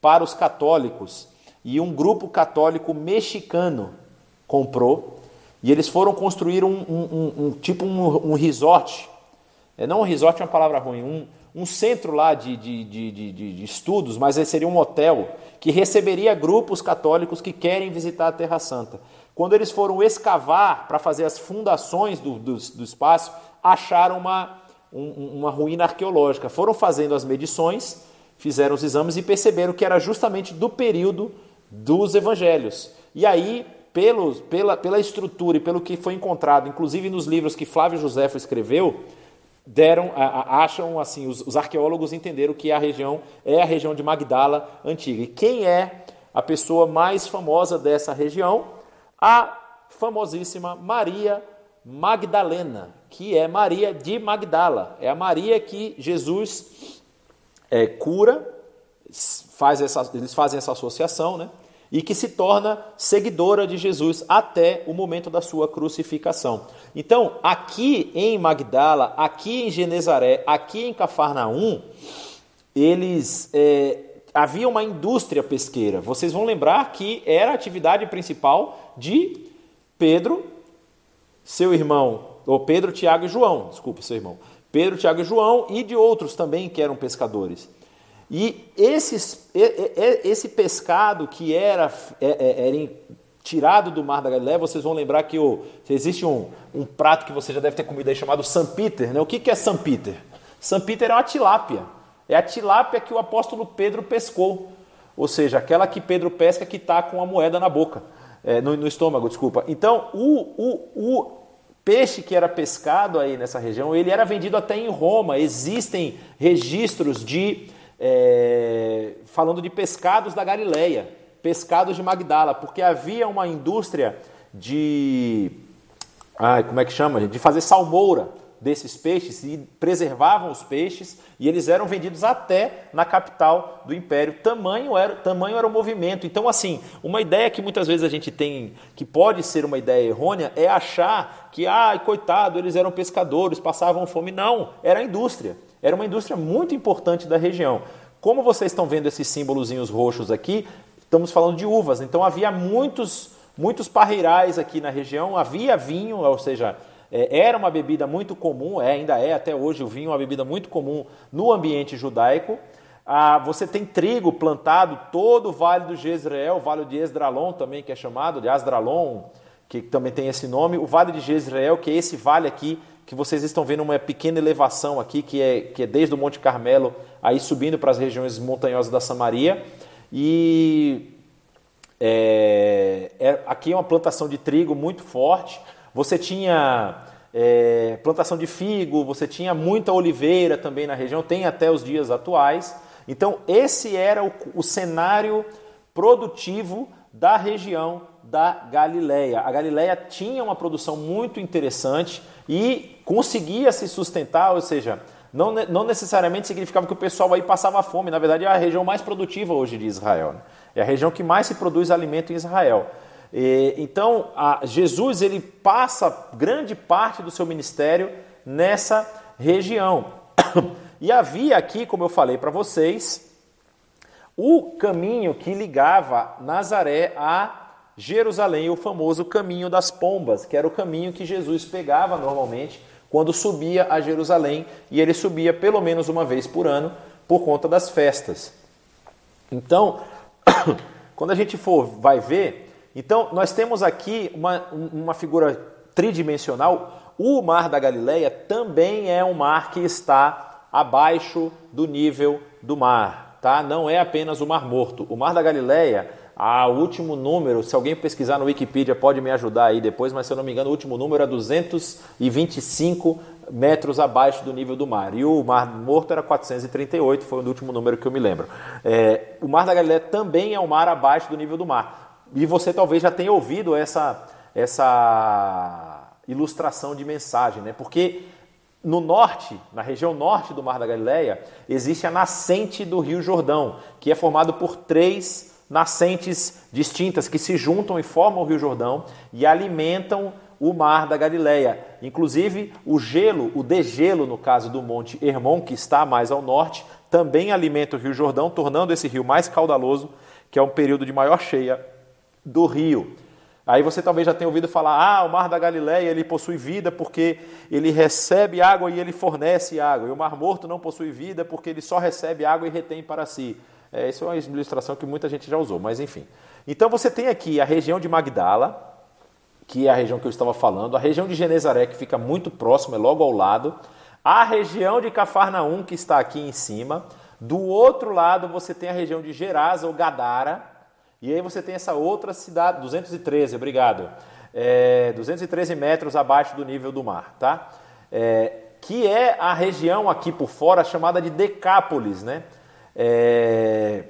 para os católicos e um grupo católico mexicano comprou e eles foram construir um, um, um tipo um, resort é, não um resort é uma palavra ruim, um, centro lá de, de, de, de, de estudos, mas seria um hotel que receberia grupos católicos que querem visitar a Terra Santa. Quando eles foram escavar para fazer as fundações do, do, do espaço, acharam uma, um, uma ruína arqueológica. Foram fazendo as medições, fizeram os exames e perceberam que era justamente do período dos evangelhos. E aí, pelo, pela, pela estrutura e pelo que foi encontrado, inclusive nos livros que Flávio José escreveu, deram, acham assim, os, os, arqueólogos entenderam que a região é a região de Magdala antiga. E quem é a pessoa mais famosa dessa região? A famosíssima Maria Magdalena, que é Maria de Magdala. É a Maria que Jesus é, cura, faz essa, eles fazem essa associação, né? e que se torna seguidora de Jesus até o momento da sua crucificação. Então, aqui em Magdala, aqui em Genezaré, aqui em Cafarnaum, eles é, havia uma indústria pesqueira. Vocês vão lembrar que era a atividade principal de Pedro, seu irmão, ou Pedro, Tiago e João, desculpe, seu irmão. Pedro, Tiago e João e de outros também que eram pescadores. E esses, esse pescado que era, é, é, era tirado do mar da Galileia, vocês vão lembrar que o, existe um, um prato que você já deve ter comido aí chamado San Peter. Né? O que, que é San Peter? San Peter é uma tilápia. É a tilápia que o apóstolo Pedro pescou. Ou seja, aquela que Pedro pesca que está com a moeda na boca, é, no, no, estômago, desculpa. Então, o, o, o peixe que era pescado aí nessa região, ele era vendido até em Roma. Existem registros de é, falando de pescados da Galileia, pescados de Magdala, porque havia uma indústria de. Ai, como é que chama? De fazer salmoura desses peixes e preservavam os peixes e eles eram vendidos até na capital do império. Tamanho era, tamanho era o movimento. Então, assim, uma ideia que muitas vezes a gente tem, que pode ser uma ideia errônea, é achar que, ai, coitado, eles eram pescadores, passavam fome. Não, era a indústria. Era uma indústria muito importante da região. Como vocês estão vendo esses símbolozinhos roxos aqui, estamos falando de uvas. Então havia muitos, muitos parreirais aqui na região, havia vinho, ou seja, era uma bebida muito comum, é, ainda é até hoje o vinho é uma bebida muito comum no ambiente judaico. Ah, você tem trigo plantado todo o Vale do Jezreel, o Vale de Esdralon também, que é chamado de Asdralon, que também tem esse nome, o Vale de Jezreel, que é esse vale aqui que vocês estão vendo uma pequena elevação aqui, que é, que é desde o Monte Carmelo, aí subindo para as regiões montanhosas da Samaria. E é, é, aqui é uma plantação de trigo muito forte. Você tinha é, plantação de figo, você tinha muita oliveira também na região, tem até os dias atuais. Então, esse era o, o cenário produtivo da região da Galileia. A Galileia tinha uma produção muito interessante e conseguia se sustentar, ou seja, não, não necessariamente significava que o pessoal aí passava fome. Na verdade, é a região mais produtiva hoje de Israel. Né? É a região que mais se produz alimento em Israel. Então, Jesus ele passa grande parte do seu ministério nessa região. E havia aqui, como eu falei para vocês, o caminho que ligava Nazaré a Jerusalém, o famoso caminho das pombas, que era o caminho que Jesus pegava normalmente quando subia a Jerusalém, e ele subia pelo menos uma vez por ano por conta das festas. Então, quando a gente for vai ver, então nós temos aqui uma, uma figura tridimensional. O Mar da Galileia também é um mar que está abaixo do nível do mar, tá? Não é apenas o Mar Morto. O Mar da Galileia o último número, se alguém pesquisar no Wikipedia pode me ajudar aí depois, mas se eu não me engano, o último número é 225 metros abaixo do nível do mar. E o Mar Morto era 438, foi o último número que eu me lembro. É, o Mar da Galileia também é um mar abaixo do nível do mar. E você talvez já tenha ouvido essa, essa ilustração de mensagem, né? Porque no norte, na região norte do Mar da Galileia, existe a nascente do Rio Jordão, que é formado por três nascentes distintas que se juntam e formam o Rio Jordão e alimentam o mar da Galileia. Inclusive, o gelo, o degelo no caso do Monte Hermon, que está mais ao norte, também alimenta o Rio Jordão, tornando esse rio mais caudaloso, que é um período de maior cheia do rio. Aí você talvez já tenha ouvido falar: "Ah, o Mar da Galileia, ele possui vida porque ele recebe água e ele fornece água. E o Mar Morto não possui vida porque ele só recebe água e retém para si." É, isso é uma ilustração que muita gente já usou, mas enfim. Então você tem aqui a região de Magdala, que é a região que eu estava falando, a região de Genezaré, que fica muito próximo, é logo ao lado, a região de Cafarnaum, que está aqui em cima. Do outro lado você tem a região de Gerasa ou Gadara, e aí você tem essa outra cidade, 213, obrigado, é, 213 metros abaixo do nível do mar, tá? É, que é a região aqui por fora chamada de Decápolis, né? É,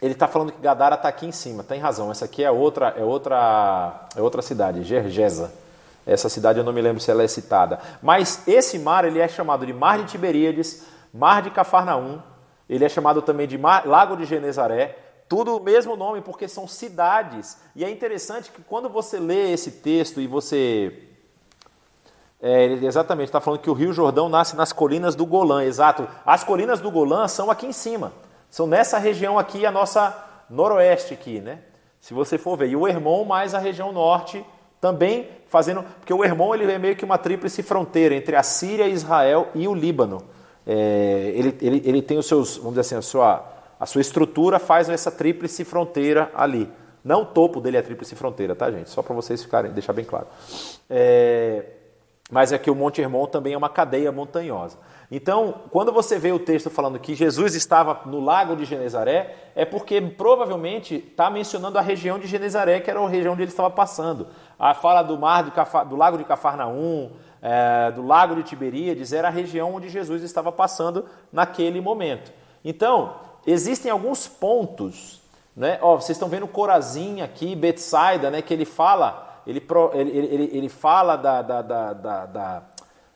ele está falando que Gadara está aqui em cima, tem razão. Essa aqui é outra, é outra, é outra cidade, Gergesa. Essa cidade eu não me lembro se ela é citada. Mas esse mar ele é chamado de Mar de Tiberíades, Mar de Cafarnaum. Ele é chamado também de mar, Lago de Genezaré. Tudo o mesmo nome porque são cidades. E é interessante que quando você lê esse texto e você é, exatamente está falando que o Rio Jordão nasce nas colinas do Golã, exato. As colinas do Golã são aqui em cima, são nessa região aqui, a nossa noroeste aqui, né? Se você for ver. E o Hermon mais a região norte também fazendo, porque o Hermon ele é meio que uma tríplice fronteira entre a Síria, Israel e o Líbano. É, ele, ele, ele tem os seus, vamos dizer assim, a sua, a sua estrutura faz essa tríplice fronteira ali. Não o topo dele é a tríplice fronteira, tá, gente? Só para vocês ficarem, deixar bem claro. É, mas é que o Monte Hermon também é uma cadeia montanhosa. Então, quando você vê o texto falando que Jesus estava no lago de Genezaré, é porque provavelmente está mencionando a região de Genezaré, que era a região onde ele estava passando. A fala do mar Cafar, do lago de Cafarnaum, é, do lago de Tiberíades, era a região onde Jesus estava passando naquele momento. Então, existem alguns pontos, né? Ó, vocês estão vendo Corazim aqui, Betsaida, né? Que ele fala, ele, ele, ele, ele fala da, da, da, da,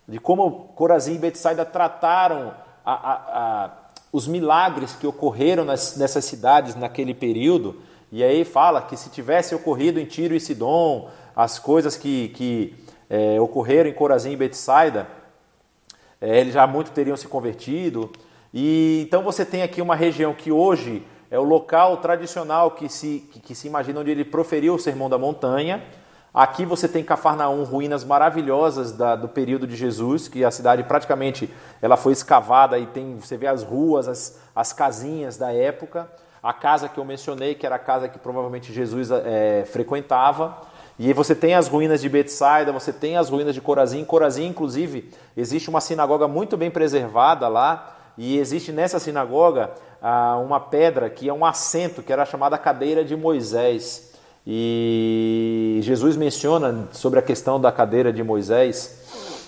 de como Corazim e Betsaida trataram a, a, a, os milagres que ocorreram nas, nessas cidades naquele período. E aí fala que se tivesse ocorrido em Tiro e Sidom, as coisas que, que é, ocorreram em Corazim e Betsaida, é, eles já muito teriam se convertido. E então você tem aqui uma região que hoje é o local tradicional que se, que, que se imagina onde ele proferiu o Sermão da Montanha. Aqui você tem Cafarnaum, ruínas maravilhosas da, do período de Jesus, que a cidade praticamente ela foi escavada e tem você vê as ruas, as, as casinhas da época. A casa que eu mencionei, que era a casa que provavelmente Jesus é, frequentava. E você tem as ruínas de Betsaida, você tem as ruínas de Corazim. Corazim, inclusive, existe uma sinagoga muito bem preservada lá, e existe nessa sinagoga ah, uma pedra que é um assento, que era chamada cadeira de Moisés. E Jesus menciona sobre a questão da cadeira de Moisés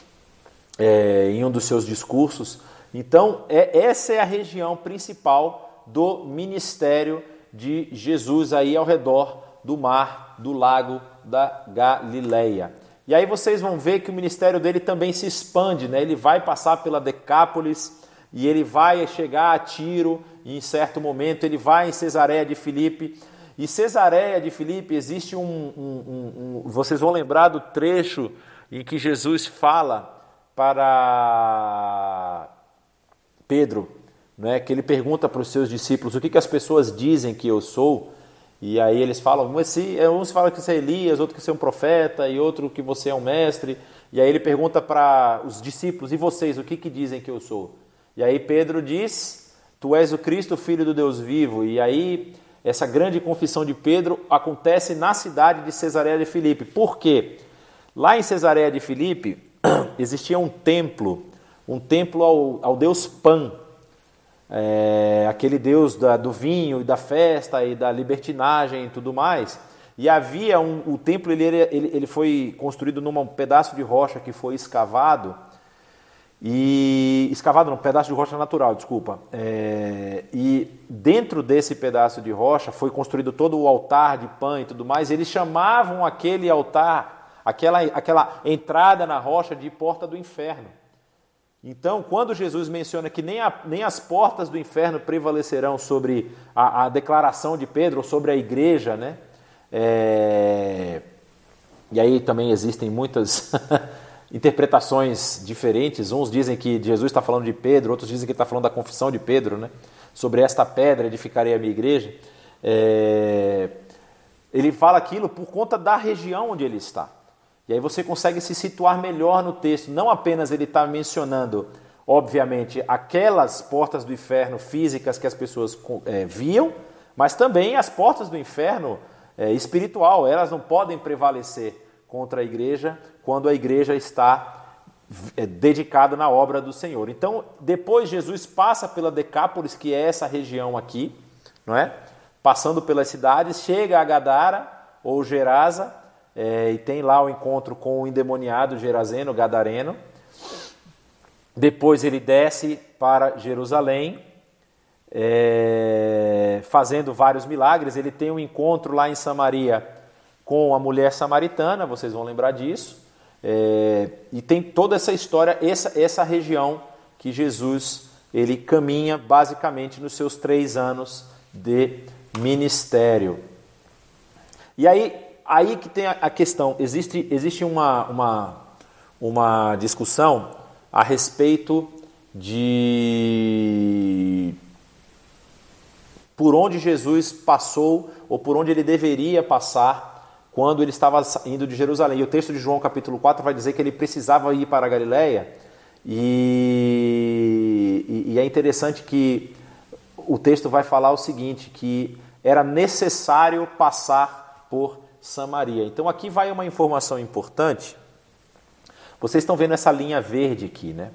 é, em um dos seus discursos. Então, é, essa é a região principal do ministério de Jesus aí ao redor do mar, do lago da Galileia. E aí vocês vão ver que o ministério dele também se expande, né? Ele vai passar pela Decápolis e ele vai chegar a Tiro, e em certo momento ele vai em Cesareia de Filipe. E Cesareia de Filipe existe um, um, um, um vocês vão lembrar do trecho em que Jesus fala para Pedro, né, que ele pergunta para os seus discípulos o que, que as pessoas dizem que eu sou. E aí eles falam, uns falam que você é Elias, outro que você é um profeta, e outro que você é um mestre. E aí ele pergunta para os discípulos, e vocês, o que, que dizem que eu sou? E aí Pedro diz, tu és o Cristo, filho do Deus vivo. E aí essa grande confissão de Pedro acontece na cidade de Cesareia de Filipe. Por quê? Lá em Cesareia de Filipe existia um templo, um templo ao, ao deus Pan, é, aquele Deus da, do vinho e da festa e da libertinagem e tudo mais. E havia um, o templo ele, ele, ele foi construído num pedaço de rocha que foi escavado e escavado num pedaço de rocha natural, desculpa. É, e dentro desse pedaço de rocha foi construído todo o altar de pão e tudo mais. Eles chamavam aquele altar, aquela, aquela entrada na rocha de porta do inferno. Então, quando Jesus menciona que nem, a, nem as portas do inferno prevalecerão sobre a, a declaração de Pedro, sobre a igreja, né? É, e aí também existem muitas interpretações diferentes. Uns dizem que Jesus está falando de Pedro, outros dizem que está falando da confissão de Pedro, né? Sobre esta pedra edificarei a minha igreja. É, ele fala aquilo por conta da região onde ele está. E aí você consegue se situar melhor no texto. Não apenas ele está mencionando, obviamente, aquelas portas do inferno físicas que as pessoas é, viam, mas também as portas do inferno é, espiritual. Elas não podem prevalecer contra a igreja quando a igreja está é, dedicada na obra do Senhor. Então, depois Jesus passa pela Decápolis, que é essa região aqui, não é? Passando pelas cidades, chega a Gadara ou Gerasa, é, e tem lá o encontro com o endemoniado Gerazeno, Gadareno. Depois ele desce para Jerusalém, é, fazendo vários milagres. Ele tem um encontro lá em Samaria com a mulher samaritana, vocês vão lembrar disso. É, e tem toda essa história, essa, essa região que Jesus ele caminha basicamente nos seus três anos de ministério. E aí aí que tem a questão. Existe, existe uma, uma, uma discussão a respeito de por onde Jesus passou ou por onde ele deveria passar quando ele estava indo de Jerusalém. E o texto de João capítulo 4 vai dizer que ele precisava ir para a Galiléia. E, e, e é interessante que o texto vai falar o seguinte, que era necessário passar por Samaria. Então aqui vai uma informação importante. Vocês estão vendo essa linha verde aqui, né?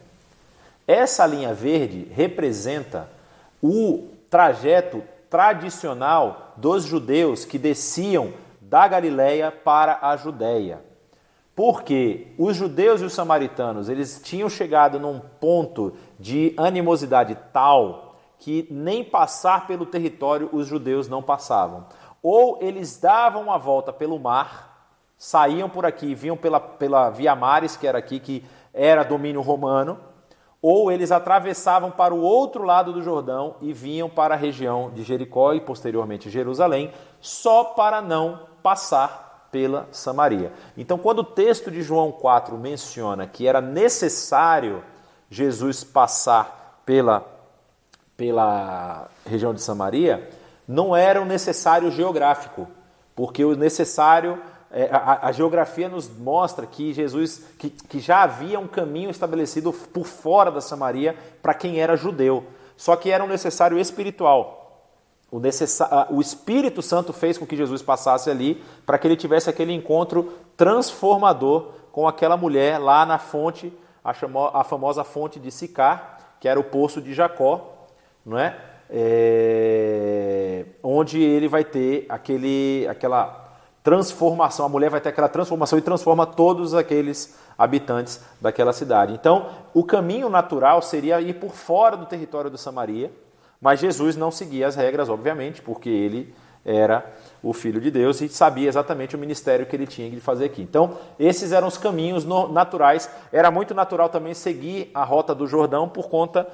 Essa linha verde representa o trajeto tradicional dos judeus que desciam da Galileia para a Judéia. Porque os judeus e os samaritanos, eles tinham chegado num ponto de animosidade tal que nem passar pelo território os judeus não passavam. Ou eles davam a volta pelo mar, saíam por aqui, vinham pela, pela Via Mares, que era aqui, que era domínio romano, ou eles atravessavam para o outro lado do Jordão e vinham para a região de Jericó e posteriormente Jerusalém, só para não passar pela Samaria. Então, quando o texto de João 4 menciona que era necessário Jesus passar pela, pela região de Samaria, não era um necessário geográfico, porque o necessário é, a, a, geografia nos mostra que Jesus, que, que já havia um caminho estabelecido por fora da Samaria para quem era judeu. Só que era um necessário espiritual. O, o Espírito Santo fez com que Jesus passasse ali para que ele tivesse aquele encontro transformador com aquela mulher lá na fonte, a, a famosa fonte de Sicar, que era o poço de Jacó, não é? é onde ele vai ter aquele, aquela transformação. A mulher vai ter aquela transformação e transforma todos aqueles habitantes daquela cidade. Então, o caminho natural seria ir por fora do território de Samaria, mas Jesus não seguia as regras, obviamente, porque ele era o Filho de Deus e sabia exatamente o ministério que ele tinha que fazer aqui. Então, esses eram os caminhos naturais. Era muito natural também seguir a rota do Jordão por conta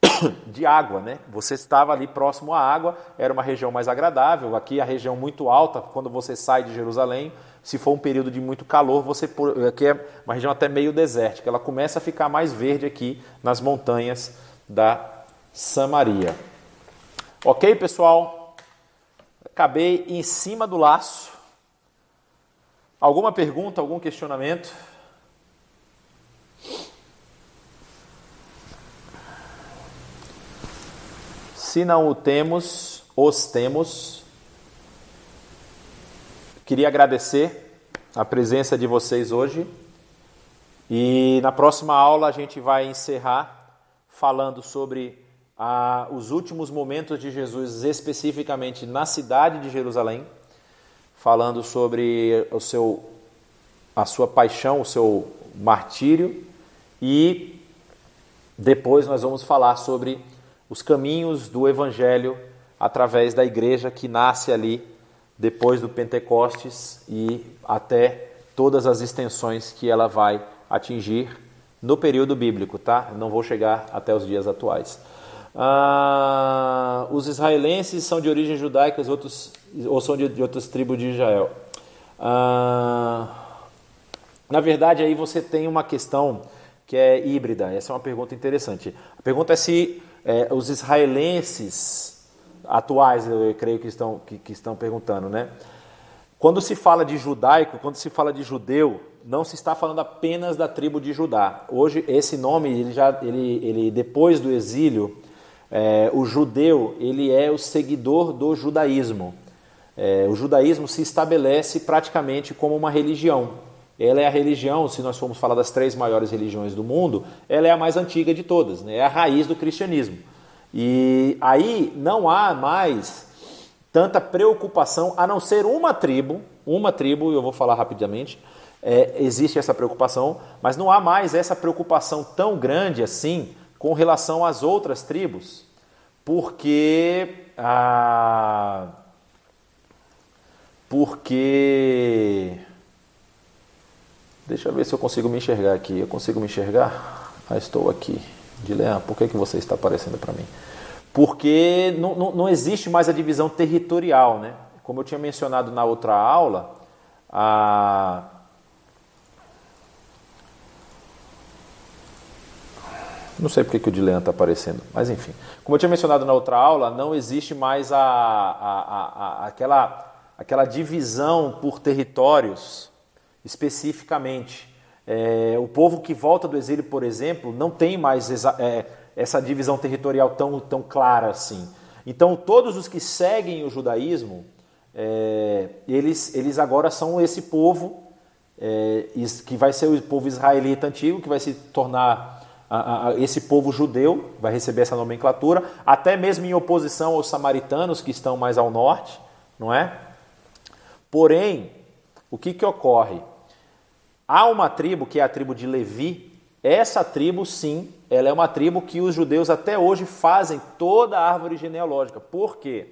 de água, né? Você estava ali próximo à água, era uma região mais agradável. Aqui a região muito alta, quando você sai de Jerusalém, se for um período de muito calor, você aqui é uma região até meio desértica. Ela começa a ficar mais verde aqui nas montanhas da Samaria. Ok, pessoal? Acabei em cima do laço. Alguma pergunta, algum questionamento? Se não o temos, os temos. Queria agradecer a presença de vocês hoje. E na próxima aula a gente vai encerrar falando sobre ah, os últimos momentos de Jesus, especificamente na cidade de Jerusalém, falando sobre o seu, a sua paixão, o seu martírio, e depois nós vamos falar sobre os caminhos do Evangelho através da igreja que nasce ali depois do Pentecostes e até todas as extensões que ela vai atingir no período bíblico, tá? Não vou chegar até os dias atuais. Ah, os israelenses são de origem judaica, os outros, ou são de, de outras tribos de Israel. Ah, na verdade, aí você tem uma questão que é híbrida. Essa é uma pergunta interessante. A pergunta é se é, os israelenses atuais, eu creio que estão, que, que estão perguntando, né? Quando se fala de judaico, quando se fala de judeu, não se está falando apenas da tribo de Judá. Hoje esse nome, ele já, ele, ele depois do exílio, é, o judeu, ele é o seguidor do judaísmo. É, o judaísmo se estabelece praticamente como uma religião. Ela é a religião, se nós formos falar das três maiores religiões do mundo, ela é a mais antiga de todas, né? é a raiz do cristianismo. E aí não há mais tanta preocupação, a não ser uma tribo, uma tribo, eu vou falar rapidamente, é, existe essa preocupação, mas não há mais essa preocupação tão grande assim com relação às outras tribos, porque. Ah, porque Deixa eu ver se eu consigo me enxergar aqui. Eu consigo me enxergar? Ah, estou aqui. Dilean, por que, que você está aparecendo para mim? Porque não, não, não, existe mais a divisão territorial, né? Como eu tinha mencionado na outra aula, a... Não sei porque que o Dilean está aparecendo, mas enfim. Como eu tinha mencionado na outra aula, não existe mais a, a, a, aquela aquela divisão por territórios especificamente. É, o povo que volta do exílio, por exemplo, não tem mais é, essa divisão territorial tão, tão clara assim. Então, todos os que seguem o judaísmo, é, eles, eles agora são esse povo é, que vai ser o povo israelita antigo, que vai se tornar esse povo judeu, vai receber essa nomenclatura, até mesmo em oposição aos samaritanos que estão mais ao norte, não é? Porém, o que, que ocorre? Há uma tribo que é a tribo de Levi. Essa tribo, sim, ela é uma tribo que os judeus até hoje fazem toda a árvore genealógica. Por quê?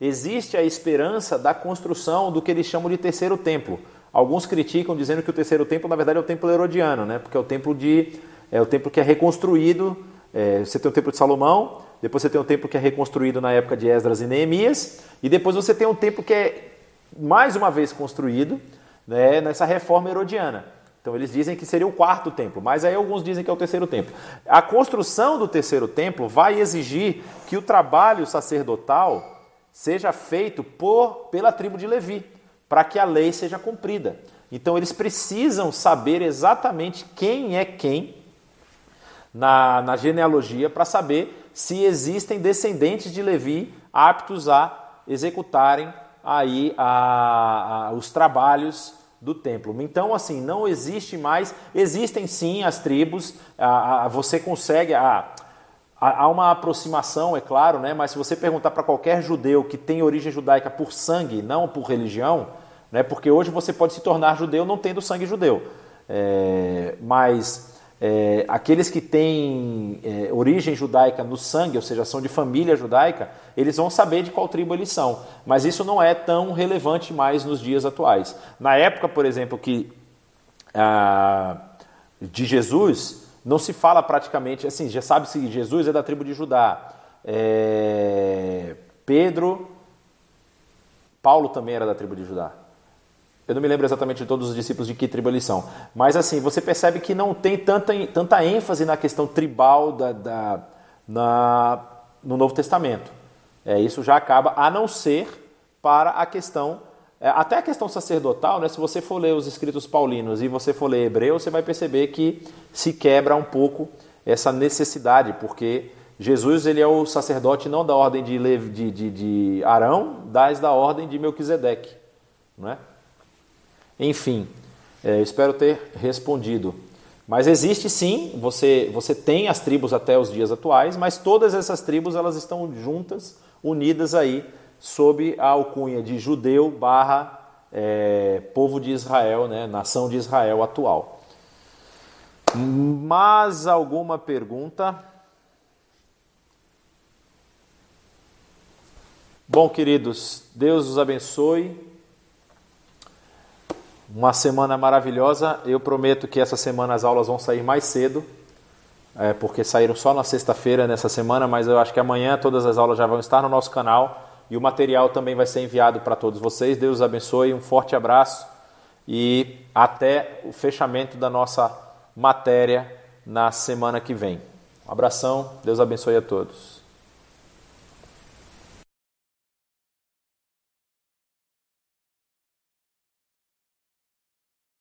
Existe a esperança da construção do que eles chamam de terceiro templo. Alguns criticam dizendo que o terceiro templo, na verdade, é o templo herodiano, né? porque é o templo, de, é o templo que é reconstruído. É, você tem o templo de Salomão, depois você tem o templo que é reconstruído na época de Esdras e Neemias, e depois você tem um templo que é mais uma vez construído né, nessa reforma herodiana. Então eles dizem que seria o quarto templo, mas aí alguns dizem que é o terceiro templo. A construção do terceiro templo vai exigir que o trabalho sacerdotal seja feito por pela tribo de Levi, para que a lei seja cumprida. Então eles precisam saber exatamente quem é quem na, na genealogia para saber se existem descendentes de Levi aptos a executarem aí a, a, os trabalhos do templo. Então, assim, não existe mais. Existem sim as tribos. A, você consegue. Há uma aproximação, é claro, né? Mas se você perguntar para qualquer judeu que tem origem judaica por sangue, não por religião, né? Porque hoje você pode se tornar judeu não tendo sangue judeu. É, mas é, aqueles que têm é, origem judaica no sangue, ou seja, são de família judaica, eles vão saber de qual tribo eles são. Mas isso não é tão relevante mais nos dias atuais. Na época, por exemplo, que ah, de Jesus, não se fala praticamente assim, já sabe se Jesus é da tribo de Judá. É, Pedro, Paulo também era da tribo de Judá. Eu não me lembro exatamente de todos os discípulos de que tribo eles são. Mas assim, você percebe que não tem tanta, tanta ênfase na questão tribal da, da na, no Novo Testamento. É, isso já acaba, a não ser para a questão, é, até a questão sacerdotal, né, se você for ler os escritos paulinos e você for ler hebreu, você vai perceber que se quebra um pouco essa necessidade, porque Jesus ele é o sacerdote não da ordem de, de, de, de Arão, das da ordem de Melquisedeque. Não é? Enfim, é, espero ter respondido. Mas existe sim, você, você tem as tribos até os dias atuais, mas todas essas tribos elas estão juntas, unidas aí, sob a alcunha de judeu barra é, povo de Israel, né, nação de Israel atual. Mas alguma pergunta? Bom, queridos, Deus os abençoe. Uma semana maravilhosa. Eu prometo que essa semana as aulas vão sair mais cedo, é, porque saíram só na sexta-feira nessa semana, mas eu acho que amanhã todas as aulas já vão estar no nosso canal e o material também vai ser enviado para todos vocês. Deus abençoe, um forte abraço e até o fechamento da nossa matéria na semana que vem. Um abração, Deus abençoe a todos.